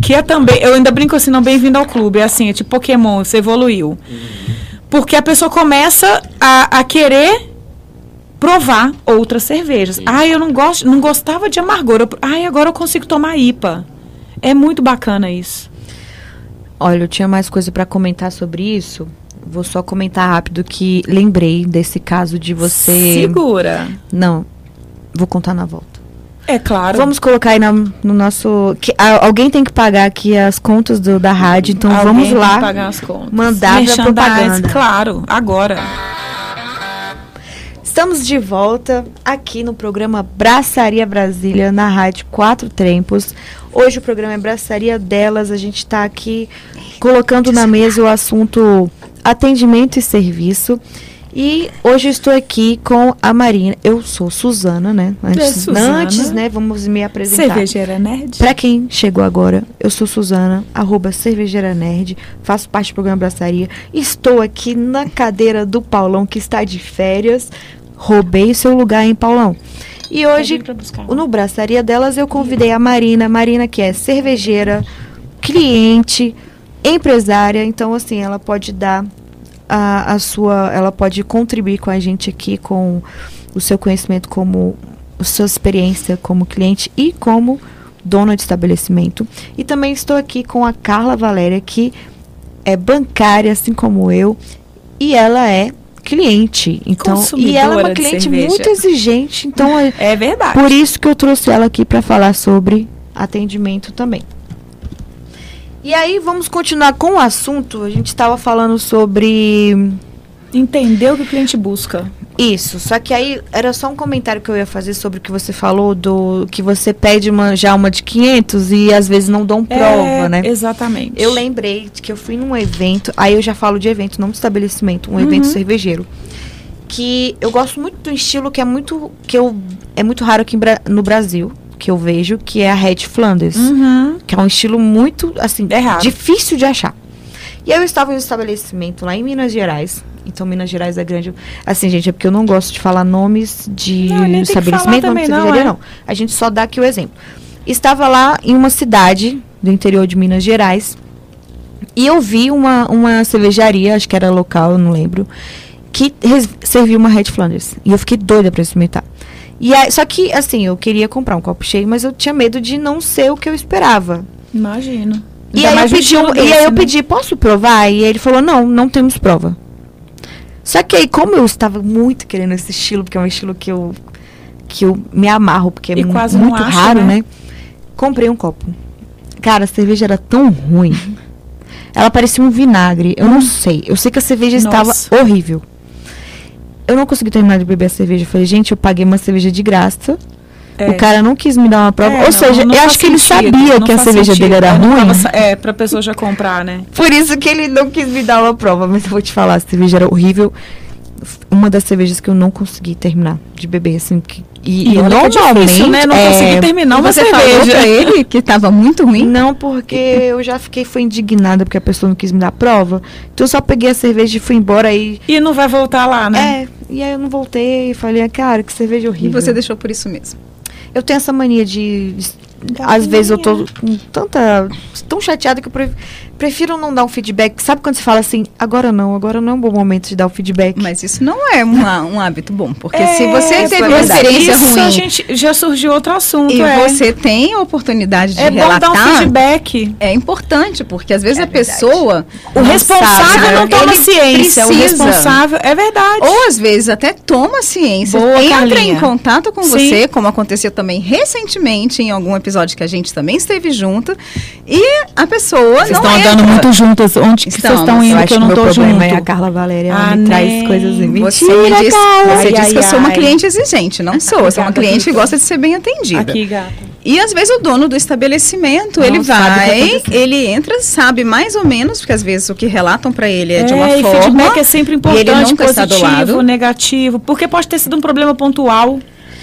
Que é também, eu ainda brinco assim, não bem-vindo ao clube, é assim, é tipo Pokémon, você evoluiu. Uhum. Porque a pessoa começa a, a querer provar outras cervejas. Ah, eu não gosto, não gostava de amargor. Ai, agora eu consigo tomar IPA. É muito bacana isso. Olha, eu tinha mais coisa para comentar sobre isso. Vou só comentar rápido que lembrei desse caso de você. Segura. Não, vou contar na volta. É claro. Vamos colocar aí no, no nosso. Que, a, alguém tem que pagar aqui as contas do, da rádio, então alguém vamos lá. Tem que pagar as contas. Mandar a propaganda. Claro, agora. Estamos de volta aqui no programa Braçaria Brasília, na Rádio Quatro Tempos. Hoje o programa é Braçaria Delas. A gente está aqui colocando na mesa o assunto atendimento e serviço. E hoje estou aqui com a Marina. Eu sou Suzana, né? Antes, Suzana. antes né? Vamos me apresentar. Cervejeira Nerd. Para quem chegou agora, eu sou Suzana, arroba Cervejeira Nerd, faço parte do programa Braçaria. Estou aqui na cadeira do Paulão, que está de férias. Roubei seu lugar, hein, Paulão? E hoje, no Braçaria delas, eu convidei a Marina. Marina, que é cervejeira, cliente, empresária. Então, assim, ela pode dar a, a sua, ela pode contribuir com a gente aqui com o seu conhecimento como a sua experiência como cliente e como dona de estabelecimento. E também estou aqui com a Carla Valéria, que é bancária, assim como eu, e ela é cliente. Então, e ela é uma cliente muito exigente. Então, é, é verdade. Por isso que eu trouxe ela aqui para falar sobre atendimento também. E aí vamos continuar com o assunto. A gente estava falando sobre entender o que o cliente busca. Isso, só que aí era só um comentário que eu ia fazer sobre o que você falou do que você pede uma, já uma de 500 e às vezes não dão prova, é, né? Exatamente. Eu lembrei que eu fui num evento, aí eu já falo de evento, não de estabelecimento, um uhum. evento cervejeiro. Que eu gosto muito do estilo que é muito que eu é muito raro aqui no Brasil, que eu vejo, que é a Red Flanders. Uhum. Que é um estilo muito, assim, é difícil de achar. E eu estava em um estabelecimento lá em Minas Gerais. Então, Minas Gerais é grande. Assim, gente, é porque eu não gosto de falar nomes de não, estabelecimento, não, não, é. não. A gente só dá aqui o exemplo. Estava lá em uma cidade do interior de Minas Gerais. E eu vi uma, uma cervejaria, acho que era local, eu não lembro, que serviu uma Red Flanders. E eu fiquei doida para experimentar. E aí, só que, assim, eu queria comprar um copo cheio, mas eu tinha medo de não ser o que eu esperava. Imagino. E aí, eu pedi, um, e aí eu né? pedi, posso provar? E ele falou, não, não temos prova. Só que aí, como eu estava muito querendo esse estilo, porque é um estilo que eu, que eu me amarro, porque é muito acha, raro, né? né? Comprei um copo. Cara, a cerveja era tão ruim. Ela parecia um vinagre. Eu hum. não sei. Eu sei que a cerveja Nossa. estava horrível eu não consegui terminar de beber a cerveja. Eu falei, gente, eu paguei uma cerveja de graça. É. O cara não quis me dar uma prova. É, Ou não, seja, não eu acho que ele sabia que a cerveja sentido. dele era ruim. Tava, é, pra pessoa já comprar, né? Por isso que ele não quis me dar uma prova. Mas eu vou te falar, a cerveja era horrível. Uma das cervejas que eu não consegui terminar de beber, assim, que e, e normalmente, é difícil, né? Não é, consegui terminar uma você cerveja. falou pra ele que tava muito ruim? Não, porque eu já fiquei, foi indignada porque a pessoa não quis me dar prova. Então eu só peguei a cerveja e fui embora aí. E não vai voltar lá, né? É, e aí eu não voltei e falei, ah, cara, que cerveja horrível. E você deixou por isso mesmo? Eu tenho essa mania de. às vezes eu tô com tanta. tão chateada que eu prefiro não dar um feedback. Sabe quando você fala assim, agora não, agora não é um bom momento de dar o feedback? Mas isso não é uma, um hábito bom, porque é, se você teve uma experiência isso, ruim. A gente já surgiu outro assunto. E é. você tem a oportunidade de é relatar. É bom dar um feedback. É importante, porque às vezes é a verdade. pessoa. O responsável sabe, não toma ciência. Precisa. O responsável. É verdade. Ou às vezes até toma ciência, Boa, entra Carlinha. em contato com Sim. você, como aconteceu também recentemente em algum episódio que a gente também esteve junto. E a pessoa Vocês não andando muito juntas. Onde que vocês estão indo eu que eu não estou junto? É a Carla Valéria, ela ah, me traz coisas. Mentira, você me disse, Carla. Você ai, disse ai, que eu sou uma cliente exigente. Não sou. Eu sou uma cliente que gosta de ser bem atendida. Aqui, gata. E às vezes o dono do estabelecimento, não, ele vai, ele entra, sabe mais ou menos, porque às vezes o que relatam para ele é, é, de uma e forma. feedback é sempre importante, ele nunca positivo, negativo, porque pode ter sido um problema pontual.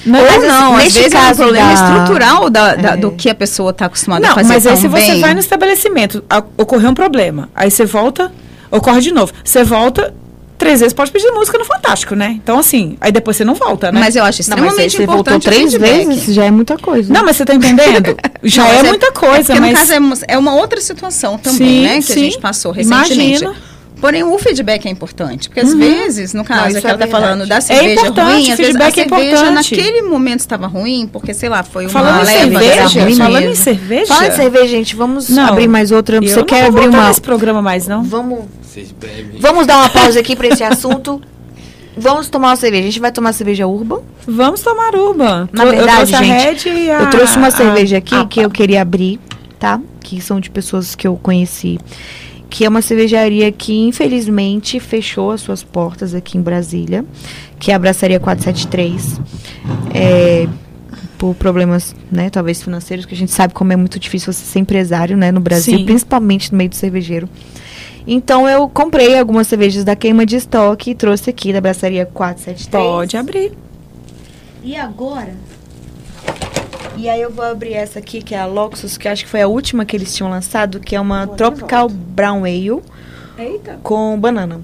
Não, Ou mas, não, às vezes caso, é um problema da... estrutural da, da é. do que a pessoa está acostumada não, a fazer. Mas aí se você vai no estabelecimento, a, ocorreu um problema, aí você volta, ocorre de novo. Você volta, três vezes pode pedir música no Fantástico, né? Então, assim, aí depois você não volta, né? Mas eu acho extremamente não, mas você voltou três vezes, já é muita coisa. Não, mas você tá entendendo? já não, é, é, muita coisa, é mas... no caso é, é uma outra situação também, sim, né? Que sim. a gente passou recentemente. Imagina. Porém, o feedback é importante, porque às uhum. vezes, no caso, não, que ela está é falando da é cerveja é ruim, às vezes a cerveja é naquele momento estava ruim, porque, sei lá, foi uma falando leva cerveja, ruim Falando em cerveja? Fala em cerveja, gente, vamos não, abrir mais outra. Você não quer abrir uma... esse programa mais, não? Vamos... Vamos dar uma pausa aqui para esse assunto. Vamos tomar uma cerveja. A gente vai tomar cerveja Urban? Vamos tomar Urban. Na verdade, eu gente, a... eu trouxe uma cerveja aqui a... que eu queria abrir, tá? Que são de pessoas que eu conheci que é uma cervejaria que infelizmente fechou as suas portas aqui em Brasília, que é a Braçaria 473. É, por problemas, né, talvez financeiros, que a gente sabe como é muito difícil você ser empresário, né, no Brasil, Sim. principalmente no meio do cervejeiro. Então eu comprei algumas cervejas da queima de estoque e trouxe aqui da Braçaria 473. Pode abrir. E agora e aí eu vou abrir essa aqui, que é a Loxus, que acho que foi a última que eles tinham lançado, que é uma Tropical Brown Ale Eita. com banana.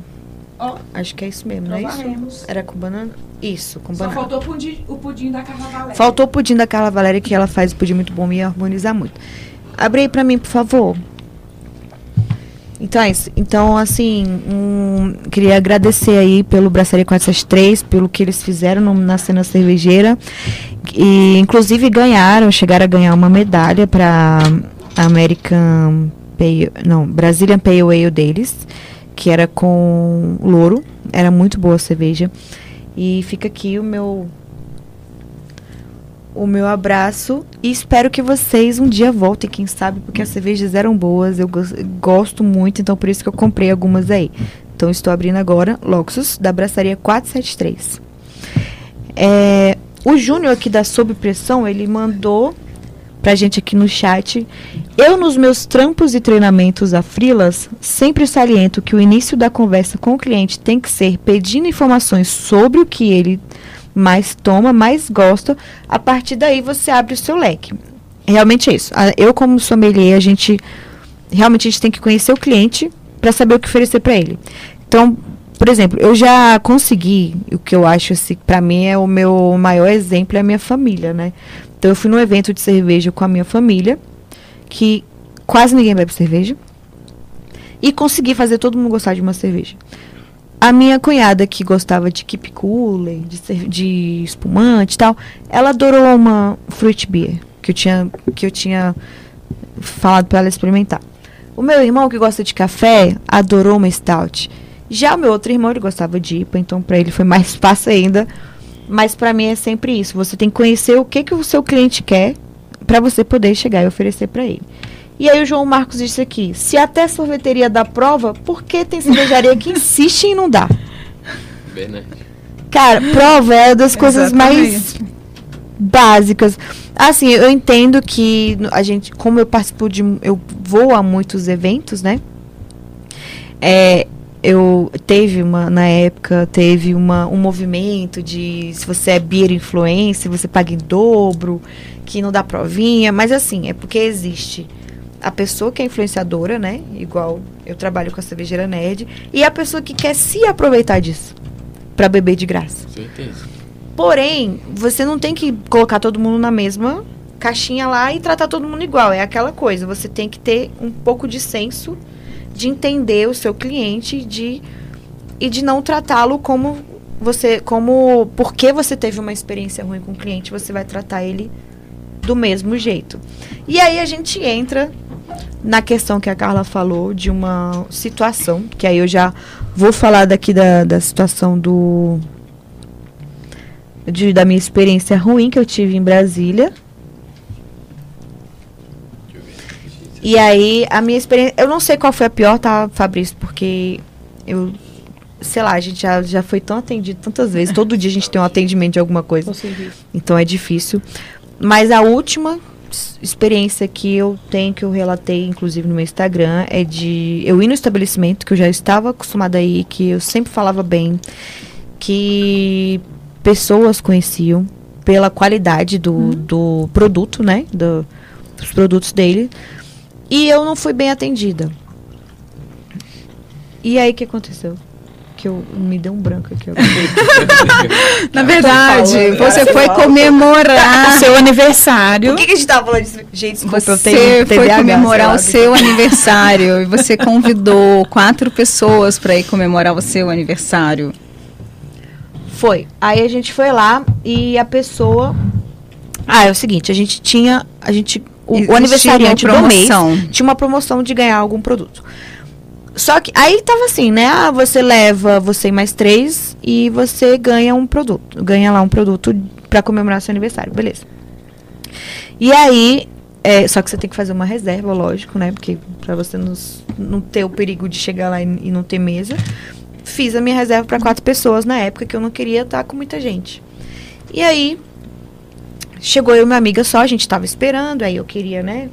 Oh. Acho que é isso mesmo, não é isso? Era com banana? Isso, com Só banana. Só faltou o pudim, o pudim da Carla Valéria. Faltou o pudim da Carla Valéria, que ela faz o pudim muito bom e ia harmonizar muito. Abre aí pra mim, por favor. Então é isso. Então, assim, um, queria agradecer aí pelo Braçaria 473, pelo que eles fizeram no, na cena cervejeira. E, inclusive, ganharam, chegaram a ganhar uma medalha para American Pale, não, Brazilian Pale Ale deles, que era com louro. Era muito boa a cerveja. E fica aqui o meu o meu abraço e espero que vocês um dia voltem, quem sabe, porque as cervejas eram boas, eu gosto muito, então por isso que eu comprei algumas aí. Então estou abrindo agora Loxus da Braçaria 473. É, o Júnior aqui da Sob Pressão, ele mandou pra gente aqui no chat. Eu nos meus trampos e treinamentos a frilas, sempre saliento que o início da conversa com o cliente tem que ser pedindo informações sobre o que ele mais toma, mais gosta. A partir daí você abre o seu leque. Realmente é isso. Eu como sommelier, a gente realmente a gente tem que conhecer o cliente para saber o que oferecer para ele. Então, por exemplo, eu já consegui o que eu acho assim, para mim é o meu maior exemplo é a minha família, né? Então eu fui num evento de cerveja com a minha família, que quase ninguém bebe cerveja, e consegui fazer todo mundo gostar de uma cerveja. A minha cunhada, que gostava de keep cooler, de, de espumante e tal, ela adorou uma fruit beer que eu tinha, que eu tinha falado para ela experimentar. O meu irmão, que gosta de café, adorou uma stout. Já o meu outro irmão, ele gostava de IPA, então para ele foi mais fácil ainda. Mas para mim é sempre isso. Você tem que conhecer o que, que o seu cliente quer para você poder chegar e oferecer para ele. E aí o João Marcos disse aqui, se até sorveteria dá prova, por que tem cervejaria que insiste em não dar? Cara, prova é das coisas mais básicas. Assim, eu entendo que a gente, como eu participo de, eu vou a muitos eventos, né? É, eu teve uma na época teve uma, um movimento de se você é beer influencer você paga em dobro que não dá provinha mas assim é porque existe a pessoa que é influenciadora né? Igual eu trabalho com a cervejeira nerd. E a pessoa que quer se aproveitar disso para beber de graça. Certeza. porém você não tem que colocar todo mundo na mesma caixinha lá e tratar todo mundo igual. É aquela coisa você tem que ter um pouco de senso de entender o seu cliente de, e de não tratá-lo como você como porque você teve uma experiência ruim com o cliente você vai tratar ele do mesmo jeito. E aí a gente entra na questão que a Carla falou de uma situação que aí eu já vou falar daqui da, da situação do de, da minha experiência ruim que eu tive em Brasília E aí, a minha experiência. Eu não sei qual foi a pior, tá, Fabrício? Porque eu. Sei lá, a gente já, já foi tão atendido tantas vezes. Todo dia a gente tem um atendimento de alguma coisa. Então é difícil. Mas a última experiência que eu tenho, que eu relatei, inclusive no meu Instagram, é de eu ir no estabelecimento, que eu já estava acostumada a ir, que eu sempre falava bem, que pessoas conheciam pela qualidade do, hum. do produto, né? Do, dos produtos dele. E eu não fui bem atendida. E aí o que aconteceu? Que eu me deu um branco aqui. Na verdade, falando, você foi comemorar o seu aniversário. Por que, que a gente tava falando disso? Gente, desculpa, você foi comemorar o seu aniversário e você convidou quatro pessoas para ir comemorar o seu aniversário. Foi. Aí a gente foi lá e a pessoa. Ah, é o seguinte, a gente tinha. A gente o, o aniversariante do mês tinha uma promoção de ganhar algum produto. Só que aí tava assim, né? Ah, você leva você mais três e você ganha um produto. Ganha lá um produto para comemorar seu aniversário, beleza. E aí, é, só que você tem que fazer uma reserva, lógico, né? Porque para você nos, não ter o perigo de chegar lá e, e não ter mesa. Fiz a minha reserva para quatro pessoas na época que eu não queria estar com muita gente. E aí, Chegou eu e minha amiga só, a gente tava esperando, aí eu queria, né,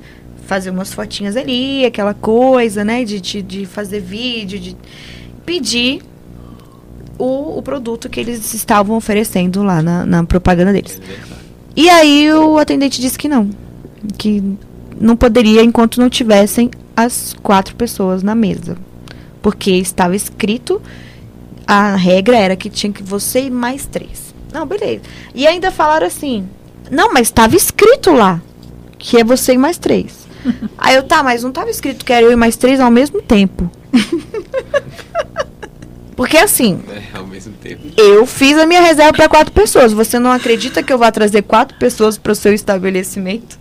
fazer umas fotinhas ali, aquela coisa, né, de, de, de fazer vídeo, de pedir o, o produto que eles estavam oferecendo lá na, na propaganda deles. E aí o atendente disse que não, que não poderia enquanto não tivessem as quatro pessoas na mesa. Porque estava escrito, a regra era que tinha que você e mais três. Não, beleza. E ainda falaram assim, não, mas estava escrito lá. Que é você e mais três. Aí eu, tá, mas não estava escrito que era eu e mais três ao mesmo tempo. Porque assim. É, ao mesmo tempo. Eu fiz a minha reserva para quatro pessoas. Você não acredita que eu vá trazer quatro pessoas para o seu estabelecimento?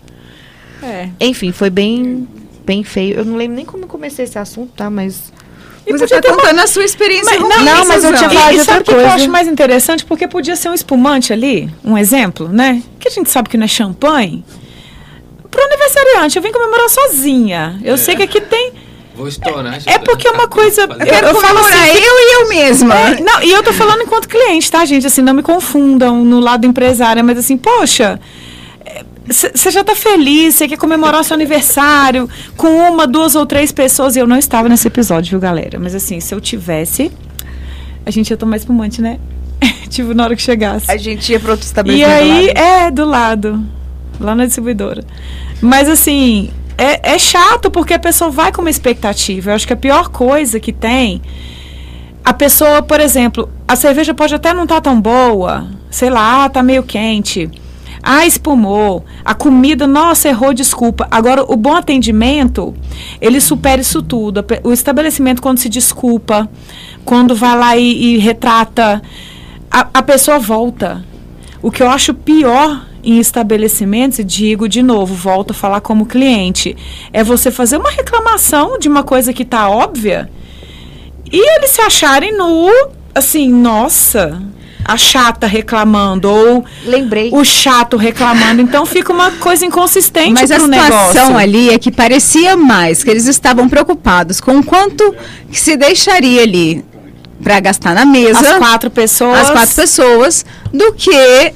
É. Enfim, foi bem, bem feio. Eu não lembro nem como comecei esse assunto, tá? Mas e você está contando uma... a sua experiência. Mas, não, não, mas eu tinha falado de outra coisa. que eu acho mais interessante? Porque podia ser um espumante ali, um exemplo, né? Que a gente sabe que não é champanhe. Pro aniversariante, eu vim comemorar sozinha. Eu é. sei que aqui tem... Vou estourar. É, é porque é uma coisa. Eu, quero eu falo assim, eu e eu mesma. É, não, e eu tô falando enquanto cliente, tá, gente? Assim, não me confundam no lado empresário, mas assim, poxa, você já está feliz, você quer comemorar seu aniversário com uma, duas ou três pessoas. E eu não estava nesse episódio, viu, galera? Mas assim, se eu tivesse, a gente ia tomar espumante, né? tipo, na hora que chegasse. A gente ia para outro estabelecimento. E aí, do é, do lado. Lá na distribuidora. Mas assim, é, é chato porque a pessoa vai com uma expectativa. Eu acho que a pior coisa que tem. A pessoa, por exemplo, a cerveja pode até não estar tá tão boa, sei lá, tá meio quente ah, espumou. A comida, nossa, errou, desculpa. Agora, o bom atendimento, ele supera isso tudo. O estabelecimento, quando se desculpa, quando vai lá e, e retrata, a, a pessoa volta. O que eu acho pior em estabelecimentos, e digo de novo, volto a falar como cliente, é você fazer uma reclamação de uma coisa que está óbvia e eles se acharem no, assim, nossa, a chata reclamando ou Lembrei. o chato reclamando. Então fica uma coisa inconsistente Mas a situação negócio. ali é que parecia mais que eles estavam preocupados com quanto que se deixaria ali para gastar na mesa as quatro pessoas as quatro pessoas do que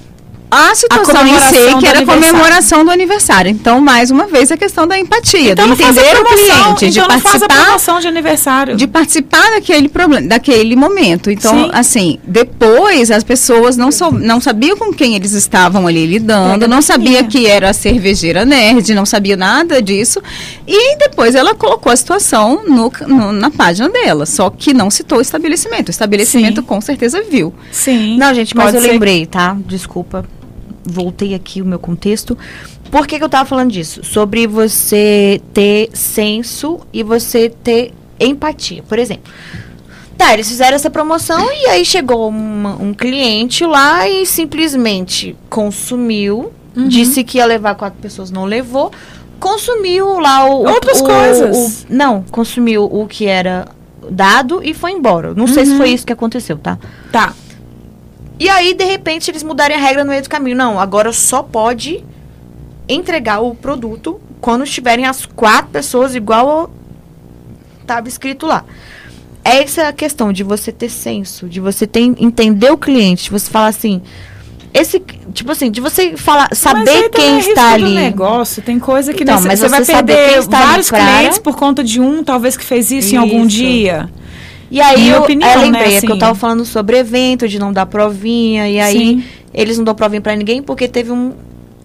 a situação em si, que era a comemoração do aniversário. Então, mais uma vez, a questão da empatia, então, de entender o cliente, então de participar de aniversário. De participar daquele problema, daquele momento. Então, Sim. assim, depois as pessoas não, so, não sabiam com quem eles estavam ali lidando, não sabia que era a cervejeira nerd, não sabia nada disso. E depois ela colocou a situação no, no, na página dela, só que não citou o estabelecimento. O estabelecimento Sim. com certeza viu. Sim. Não, gente, mas eu ser. lembrei, tá? Desculpa voltei aqui o meu contexto. Por que, que eu estava falando disso? Sobre você ter senso e você ter empatia. Por exemplo, tá, eles fizeram essa promoção e aí chegou uma, um cliente lá e simplesmente consumiu, uhum. disse que ia levar quatro pessoas, não levou, consumiu lá o. Outras o, coisas. O, não, consumiu o que era dado e foi embora. Não uhum. sei se foi uhum. isso que aconteceu, tá? Tá. E aí, de repente, eles mudarem a regra no meio do caminho. Não, agora só pode entregar o produto quando estiverem as quatro pessoas igual estava escrito lá. Essa é a questão de você ter senso, de você ter, entender o cliente, de você falar assim, esse tipo assim, de você falar, saber quem é está ali. negócio, tem coisa que então, nesse, mas você, você vai perder vários clientes por conta de um, talvez que fez isso, isso. em algum dia. E aí eu, opinião, eu lembrei né, assim. que eu tava falando sobre evento, de não dar provinha, e aí Sim. eles não dão provinha para ninguém porque teve um,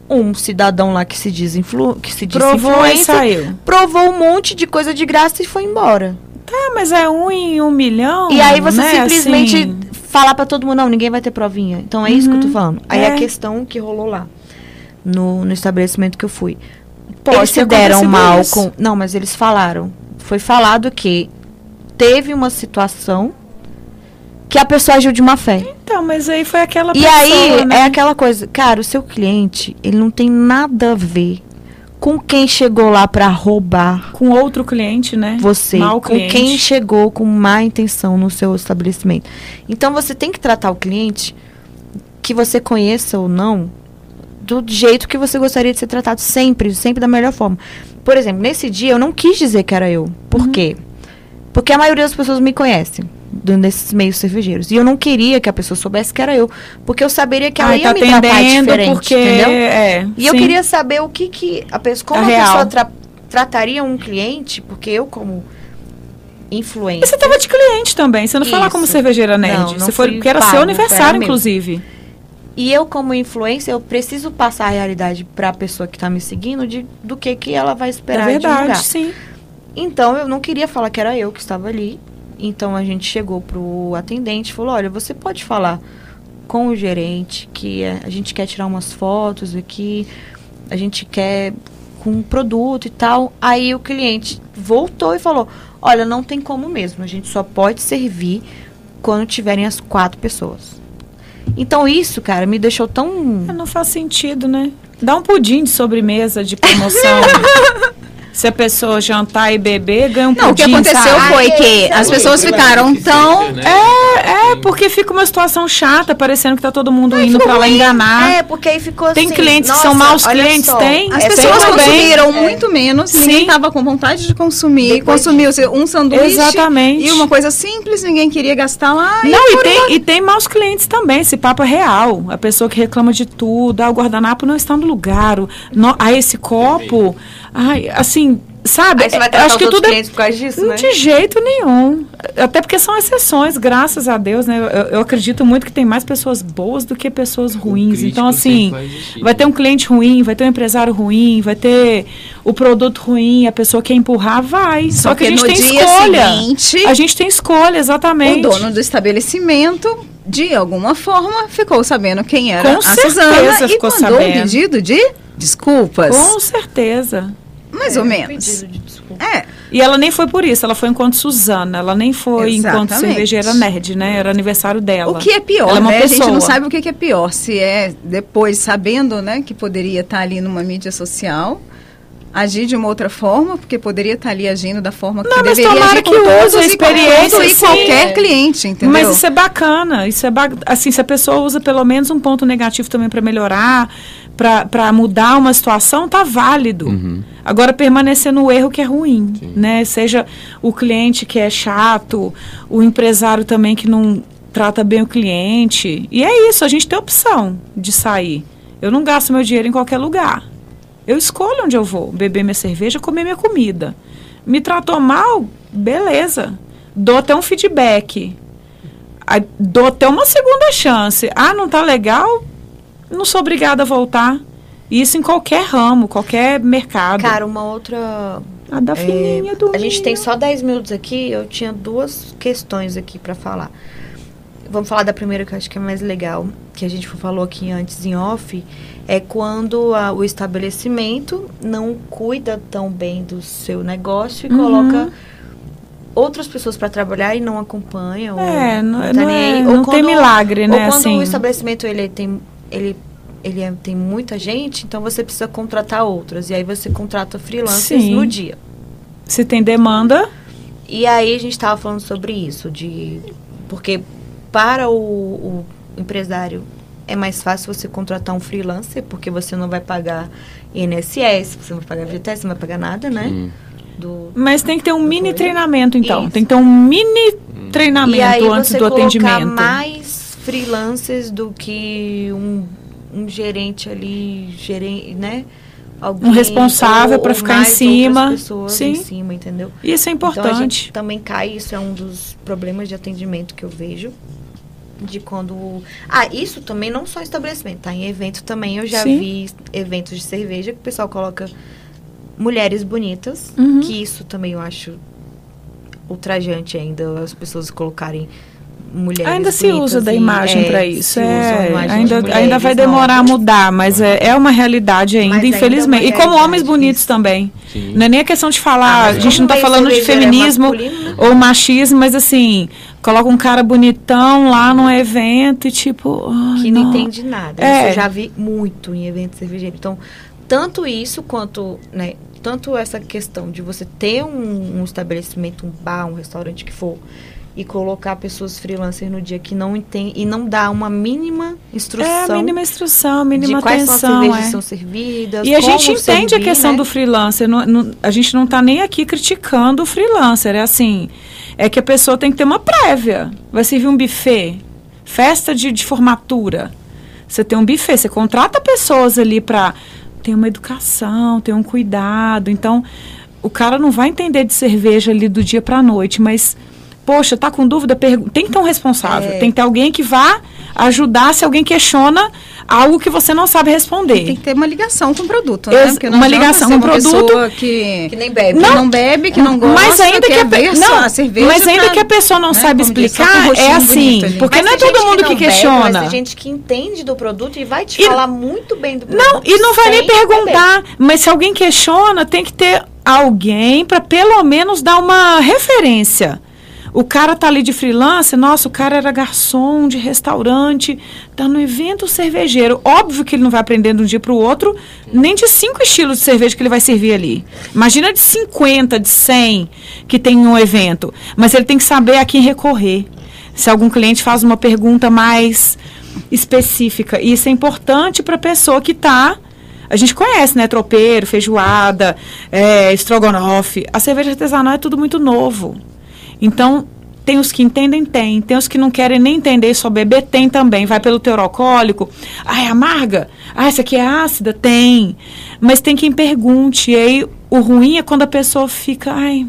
um cidadão lá que se diz, influ, que se diz provou e saiu. provou um monte de coisa de graça e foi embora. Tá, mas é um em um milhão. E aí você né? simplesmente assim... falar para todo mundo, não, ninguém vai ter provinha. Então é uhum, isso que eu tô uhum. falando. Aí é. a questão que rolou lá, no, no estabelecimento que eu fui. Pode eles se deram mal isso. com. Não, mas eles falaram. Foi falado que teve uma situação que a pessoa agiu de má fé. Então, mas aí foi aquela e pessoa, E aí né? é aquela coisa, cara, o seu cliente, ele não tem nada a ver com quem chegou lá para roubar. Com outro cliente, né? Você. Mal com cliente. quem chegou com má intenção no seu estabelecimento. Então você tem que tratar o cliente, que você conheça ou não, do jeito que você gostaria de ser tratado sempre, sempre da melhor forma. Por exemplo, nesse dia eu não quis dizer que era eu. Por uhum. quê? Porque a maioria das pessoas me conhecem nesses meios cervejeiros. E eu não queria que a pessoa soubesse que era eu. Porque eu saberia que ela Ai, ia tá me tratar diferente, porque, entendeu? É, e sim. eu queria saber o que que a pessoa, como a, a pessoa tra trataria um cliente, porque eu como influência. Você estava de cliente também, você não Isso. como cervejeira nerd. Não, não você foi porque era pago, seu aniversário, inclusive. E eu, como influência, eu preciso passar a realidade para a pessoa que está me seguindo de, do que, que ela vai esperar é verdade, de lugar. sim. Então eu não queria falar que era eu que estava ali. Então a gente chegou pro atendente e falou: olha, você pode falar com o gerente que a gente quer tirar umas fotos aqui, a gente quer com um produto e tal. Aí o cliente voltou e falou: olha, não tem como mesmo, a gente só pode servir quando tiverem as quatro pessoas. Então isso, cara, me deixou tão. Não faz sentido, né? Dá um pudim de sobremesa de promoção. se a pessoa jantar e beber, ganha um Não, pudim, o que aconteceu sabe? foi que as pessoas ficaram tão... Né? É, é, porque fica uma situação chata, parecendo que tá todo mundo indo para lá enganar. É, porque aí ficou Tem assim, clientes que são maus clientes? Só, tem. As é, pessoas consumiram é. muito menos, Sim. ninguém tava com vontade de consumir, Depois consumiu de... um sanduíche Exatamente. e uma coisa simples, ninguém queria gastar lá. Não, e, e tem, e tem maus clientes também, esse papo é real. A pessoa que reclama de tudo, ah, o guardanapo não está no lugar, o, no, ah, esse copo, ai, assim Sabe? Aí você vai tratar acho que tudo é, por causa disso, né? De jeito nenhum. Até porque são exceções, graças a Deus, né? Eu, eu acredito muito que tem mais pessoas boas do que pessoas ruins. Então, assim, vai, vai, ter um cliente ruim, vai ter um empresário ruim, vai ter o produto ruim, a pessoa quer empurrar, vai. Só, Só que, que, a gente tem escolha. Seguinte, a gente tem escolha, exatamente. O dono do estabelecimento de alguma forma ficou sabendo quem era Com a certeza Suzana ficou e mandou sabendo. um pedido de desculpas. Com certeza. Mais é, ou menos. É. E ela nem foi por isso, ela foi enquanto Suzana, ela nem foi Exatamente. enquanto cervejeira nerd, né? Era aniversário dela. O que é pior, ela é uma né? Pessoa. A gente não sabe o que é pior, se é depois sabendo, né, que poderia estar ali numa mídia social, agir de uma outra forma, porque poderia estar ali agindo da forma que não, deveria mas agir que todos a experiência e qualquer cliente, entendeu? Mas isso é bacana, isso é ba assim, se a pessoa usa pelo menos um ponto negativo também para melhorar, para mudar uma situação, tá válido. Uhum. Agora, permanecer no erro que é ruim, Sim. né? Seja o cliente que é chato, o empresário também que não trata bem o cliente. E é isso, a gente tem opção de sair. Eu não gasto meu dinheiro em qualquer lugar. Eu escolho onde eu vou, beber minha cerveja, comer minha comida. Me tratou mal, beleza. Dou até um feedback. Aí, dou até uma segunda chance. Ah, não tá legal? Não sou obrigada a voltar. Isso em qualquer ramo, qualquer mercado. Cara, uma outra. A da fininha é, do. A gente tem só 10 minutos aqui. Eu tinha duas questões aqui para falar. Vamos falar da primeira que eu acho que é mais legal, que a gente falou aqui antes em off, é quando a, o estabelecimento não cuida tão bem do seu negócio e Uhum. coloca outras pessoas para trabalhar e não acompanham. É, ou não- tá não nem é- não Ou tem milagre, né, Ou quando assim. o estabelecimento ele tem ele ele é- tem muita gente, então você precisa contratar outras. E aí você contrata freelancers Sim. no dia. Se tem demanda, E aí a gente estava falando sobre isso, de porque para o, o empresário é mais fácil você contratar um freelancer, porque você não vai pagar INSS, você não vai pagar FGTS, você não vai pagar nada, né? Hum. Do, mas tem que ter um mini coisa. treinamento, então. Isso. Tem que ter um mini e treinamento aí antes você do atendimento. mais freelancers do que um, um gerente ali, gerente, né? Alguém, Um responsável ou ficar em cima. Sim. em cima, entendeu? Isso é Então importante. gente também cai, isso é um dos problemas de atendimento que eu vejo. De quando. Ah, isso também não só em estabelecimento, tá? Em evento também eu já Sim. vi eventos de cerveja que o pessoal coloca mulheres bonitas, Uhum. que isso também eu acho ultrajante ainda, as pessoas colocarem mulheres Ainda se usa da imagem é, para isso. a É, ainda, mulheres ainda vai demorar a novas. mudar, mas é, é uma realidade ainda, Mas ainda é infelizmente. e como homens realidade, bonitos isso. também. Sim. Não é nem a questão de falar, Ah, a gente não está falando de é feminismo ou machismo, mas assim, coloca um cara bonitão lá num evento e tipo. ai, que não, entende nada. É. Isso eu já vi muito em eventos cervejeiros. Então, tanto isso quanto, né, tanto essa questão de você ter um, um estabelecimento, um bar, um restaurante que for, e colocar pessoas freelancers no dia que não entende e não dá uma mínima instrução É a mínima instrução, a mínima de quais são as atenção. cervejas que é. são servidas. E a gente entende servir, a questão né? do freelancer. não- não- a gente não está nem aqui criticando o freelancer. É assim, é que a pessoa tem que ter uma prévia. Vai servir um buffet, festa de, de formatura. Você tem um buffet, você contrata pessoas ali para ter uma educação, ter um cuidado. Então, o cara não vai entender de cerveja ali do dia para a noite, mas poxa, tá com dúvida, pergu- tem que ter um responsável, É. tem que ter alguém que vá ajudar se alguém questiona algo que você não sabe responder. Tem que ter uma ligação com o produto, né? Ex- Porque não uma ligação com o uma produto. pessoa que, que nem bebe. que não, bebe, que não gosta, mas ainda que a, pe- ver só não, a cerveja mas ainda pra- que a pessoa não né, sabe como diz, um explicar, é assim, bonito porque Mas não é todo mundo que, não bebe, questiona. mas tem gente que entende do produto e vai te E- falar muito bem do produto. Não, e não vai nem sem beber. perguntar, mas se alguém questiona, tem que ter alguém para pelo menos dar uma referência. O cara tá ali de freelance, nossa, o cara era garçom de restaurante, tá no evento cervejeiro. Óbvio que ele não vai aprender de um dia para o outro, nem de cinco estilos de cerveja que ele vai servir ali. Imagina de 50, de 100 que tem em um evento. Mas ele tem que saber a quem recorrer. Se algum cliente faz uma pergunta mais específica. E isso é importante para a pessoa que está. A gente conhece, né? Tropeiro, feijoada, é, estrogonofe. A cerveja artesanal é tudo muito novo. Então, tem os que entendem, tem. Tem os que não querem nem entender, só beber, tem também. Vai pelo teor alcoólico. Ah, é amarga? Ah, essa aqui é ácida? Tem. Mas tem quem pergunte. E aí, o ruim é quando a pessoa fica, ai,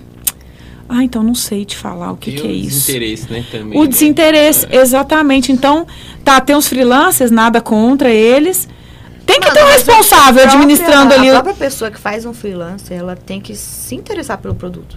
ah, então não sei te falar o que, E que é o isso. desinteresse, né, também. O né? desinteresse, exatamente. Então, tá, tem os freelancers, nada contra eles. Tem que Mano, ter um responsável própria- administrando ali. A o- própria pessoa que faz um freelancer, ela tem que se interessar pelo produto.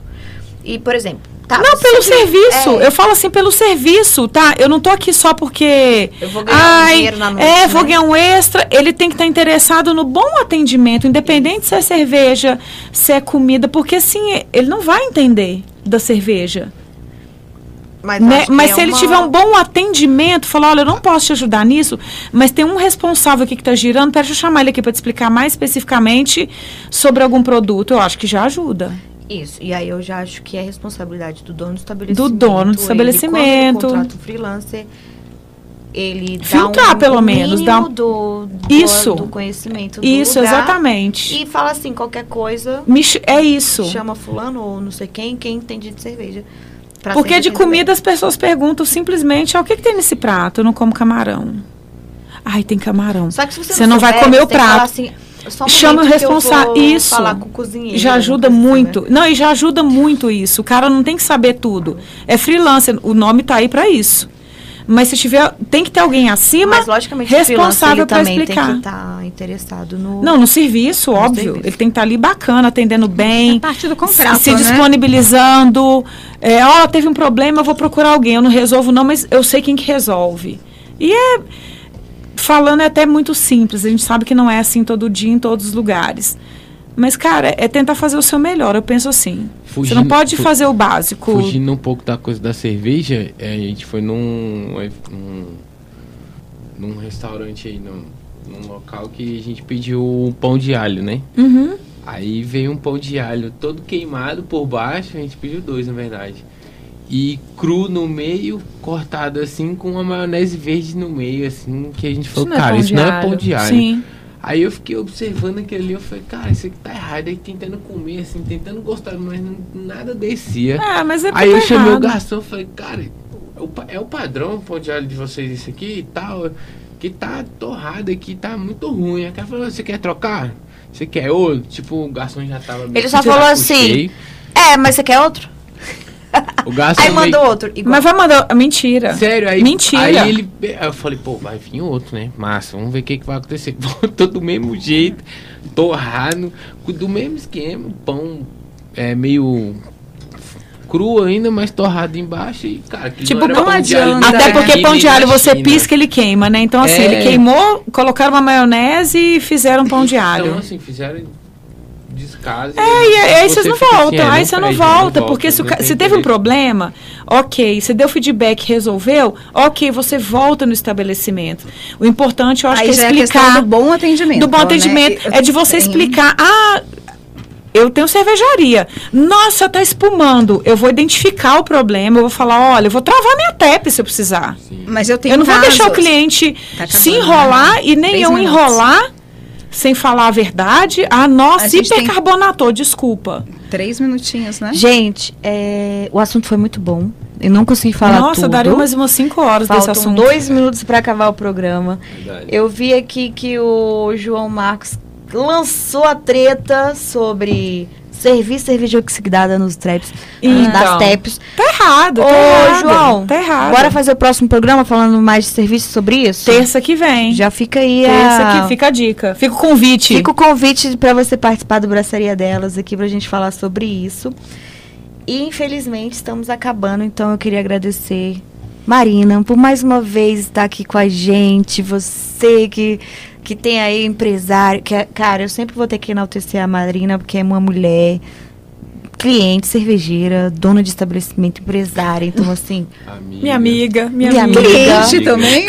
E, por exemplo, tá, Não, pelo serviço. é, Eu falo assim, pelo serviço, tá? Eu não tô aqui só porque. Eu vou ganhar um Ai, dinheiro na noite, É, né? vou ganhar um extra. Ele tem que estar interessado no bom atendimento, independente se é cerveja, se é comida, porque assim, ele não vai entender da cerveja. mas, Né? Mas é se ele uma- tiver um bom atendimento, falar, olha, eu não posso te ajudar nisso, mas tem um responsável aqui que está girando, pera, deixa eu chamar ele aqui para te explicar mais especificamente sobre algum produto, eu acho que já ajuda. Isso, e aí eu já acho que é responsabilidade do dono do estabelecimento. Do dono do Ele, estabelecimento. ele contrata um freelancer, ele dá Filtrar, um, pelo menos, dá um- do, do, Isso. do conhecimento do Isso, lugar exatamente. E fala assim, qualquer coisa, é isso. chama fulano ou não sei quem, quem entende de cerveja. Porque de comida as pessoas perguntam simplesmente, ah, o que, que tem nesse prato? Eu não como camarão. Ai, tem camarão. Só que se você, Você não vai souber, comer você o tem que falar prato. assim, só um Chama o responsável. Isso. Falar com o cozinheiro. Já ajuda coisa muito. Não, e já ajuda muito isso. O cara não tem que saber tudo. É freelancer. O nome tá aí para isso. Mas se tiver, tem que ter alguém né? acima Mas logicamente responsável para explicar. tem que estar interessado no. Não, no serviço, óbvio. serviço. Ele tem que estar ali bacana, atendendo bem. É parte do contrato, se né? disponibilizando. É, ó, teve um problema, eu vou procurar alguém. Eu não resolvo, não, mas eu sei quem que resolve. E é. Falando é até muito simples. A gente sabe que não é assim todo dia, em todos os lugares. Mas, cara, é tentar fazer o seu melhor. Eu penso assim. Você não Fugindo- pode fazer o básico. Fugindo um pouco da coisa da cerveja, é, a gente foi num, num, num restaurante aí, num, num local que a gente pediu um pão de alho, né? Uhum. Aí veio um pão de alho todo queimado por baixo, a gente pediu dois na verdade. E cru no meio, cortado assim, com uma maionese verde no meio, assim, que a gente falou, é cara, isso não é alho." pão de alho. Sim. Aí eu fiquei observando aquilo ali, eu falei, cara, isso aqui tá errado. Aí tentando comer, assim, tentando gostar, mas não- nada descia. Ah, mas é Aí eu tá chamei o errado. garçom e falei, cara, é o, é o padrão o pão de alho de vocês isso aqui e tal, que tá torrado aqui, tá muito ruim. Aí o cara falou, você quer trocar? Você quer outro? Tipo, o garçom já tava meio Ele só falou assim, cheio. É, mas você quer outro? O garçom Aí meio- mandou outro. Igual. Mas vai mandar. Mentira. Sério, aí, Mentira. aí ele. aí eu falei, pô, vai vir outro, né? Massa, vamos ver o que, que vai acontecer. Voltou do mesmo jeito, torrado, do mesmo esquema, pão é meio cru ainda, mas torrado embaixo e, cara, aquilo Tipo, não pão de alho, adianta, não Até né? porque pão de alho você pisca, ele queima, né? Então, assim, É. ele queimou, colocaram uma maionese e fizeram pão de alho. Então, assim, fizeram descaso. É, e aí, aí vocês não voltam, aí você não volta, porque se, se teve um problema, ok, você deu feedback, resolveu, ok, você volta no estabelecimento. O importante, eu acho Aí que é é a questão explicar do bom atendimento. do bom né? atendimento, Eu- é de você explicar, ah, eu tenho cervejaria, nossa, tá espumando, eu vou identificar o problema, eu vou falar, olha, eu vou travar minha TEP se eu precisar. Mas eu tenho Eu não vou deixar o cliente Tá se enrolar né? e nem Três eu minutos. enrolar sem falar a verdade. Ah, A nossa, tem- hipercarbonatou, desculpa. Três minutinhos, né? Gente, é, o assunto foi muito bom. Eu não consegui falar nossa, tudo. daria mais umas 5 horas desse Faltam assunto. dois minutos para acabar o programa. Verdade. Eu vi aqui que o João Marcos lançou a treta sobre servir cerveja oxidada nos traps, Então, das TEPs. Tá errado, Ô, tá errado. João, tá errado. bora fazer o próximo programa falando mais de serviço sobre isso? Terça que vem. Já fica aí Terça a... que fica a dica. Fica o convite. Fica o convite para você participar do Braçaria Delas aqui pra gente falar sobre isso. E infelizmente estamos acabando, então eu queria agradecer Marina por mais uma vez estar aqui com a gente, você que que tem aí empresário, que é- cara, eu sempre vou ter que enaltecer a Marina porque é uma mulher cliente, cervejeira, dona de estabelecimento, empresária, então assim, Amiga. Minha amiga, minha, Minha amiga. amiga. Cliente também.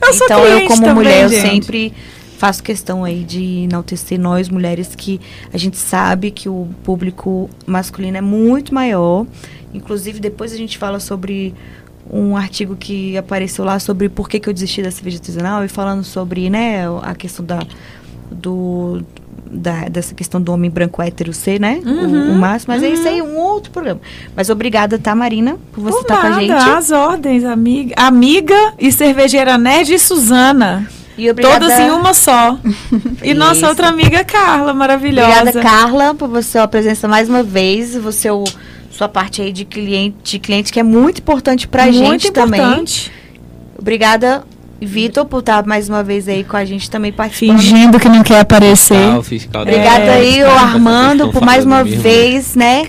Eu sou então eu cliente como também, mulher eu gente. sempre faço questão aí de enaltecer nós mulheres que a gente sabe que o público masculino é muito maior. Inclusive depois a gente fala sobre um artigo que apareceu lá sobre por que, que eu desisti da cerveja artesanal e falando sobre né a questão da do da, dessa questão do homem branco hétero ser, né? o- Uhum, o, máximo. Mas é isso aí, um outro programa. Mas obrigada, tá, Marina, por você estar com a gente. As ordens, amiga. Amiga e cervejeira nerd e Suzana. E obrigada, Todas em uma só. e nossa Isso. outra amiga Carla, maravilhosa. Obrigada, Carla, por você sua presença mais uma vez. Você o, sua parte aí de cliente, de cliente que é muito importante pra Muito gente também. importante. Obrigada, Vitor, por estar mais uma vez aí com a gente também participando. Fingindo que não quer aparecer. Fiscal da- Obrigada É, aí, o Armando, por mais uma mesmo. vez, né?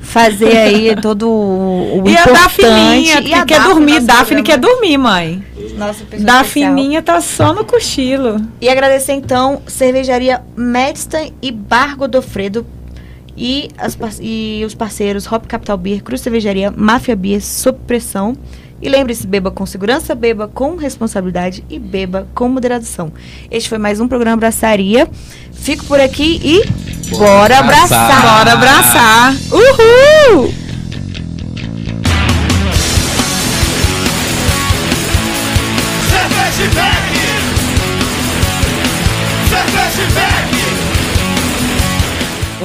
Fazer aí todo o, o E a importante. Dafininha, E a que quer Daphne, dormir. Daphne quer dormir, mãe. Nossa pessoa especial. Dafininha tá só no cochilo. E agradecer então cervejaria Medstan e Bar Godofredo e, as e os parceiros Hop Capital Beer, Cruz Cervejaria, Máfia Beer, Sob Pressão. E lembre-se, beba com segurança, beba com responsabilidade e beba com moderação. Este foi mais um programa Braçaria. Fico por aqui e bora abraçar. abraçar! Bora abraçar. Uhul!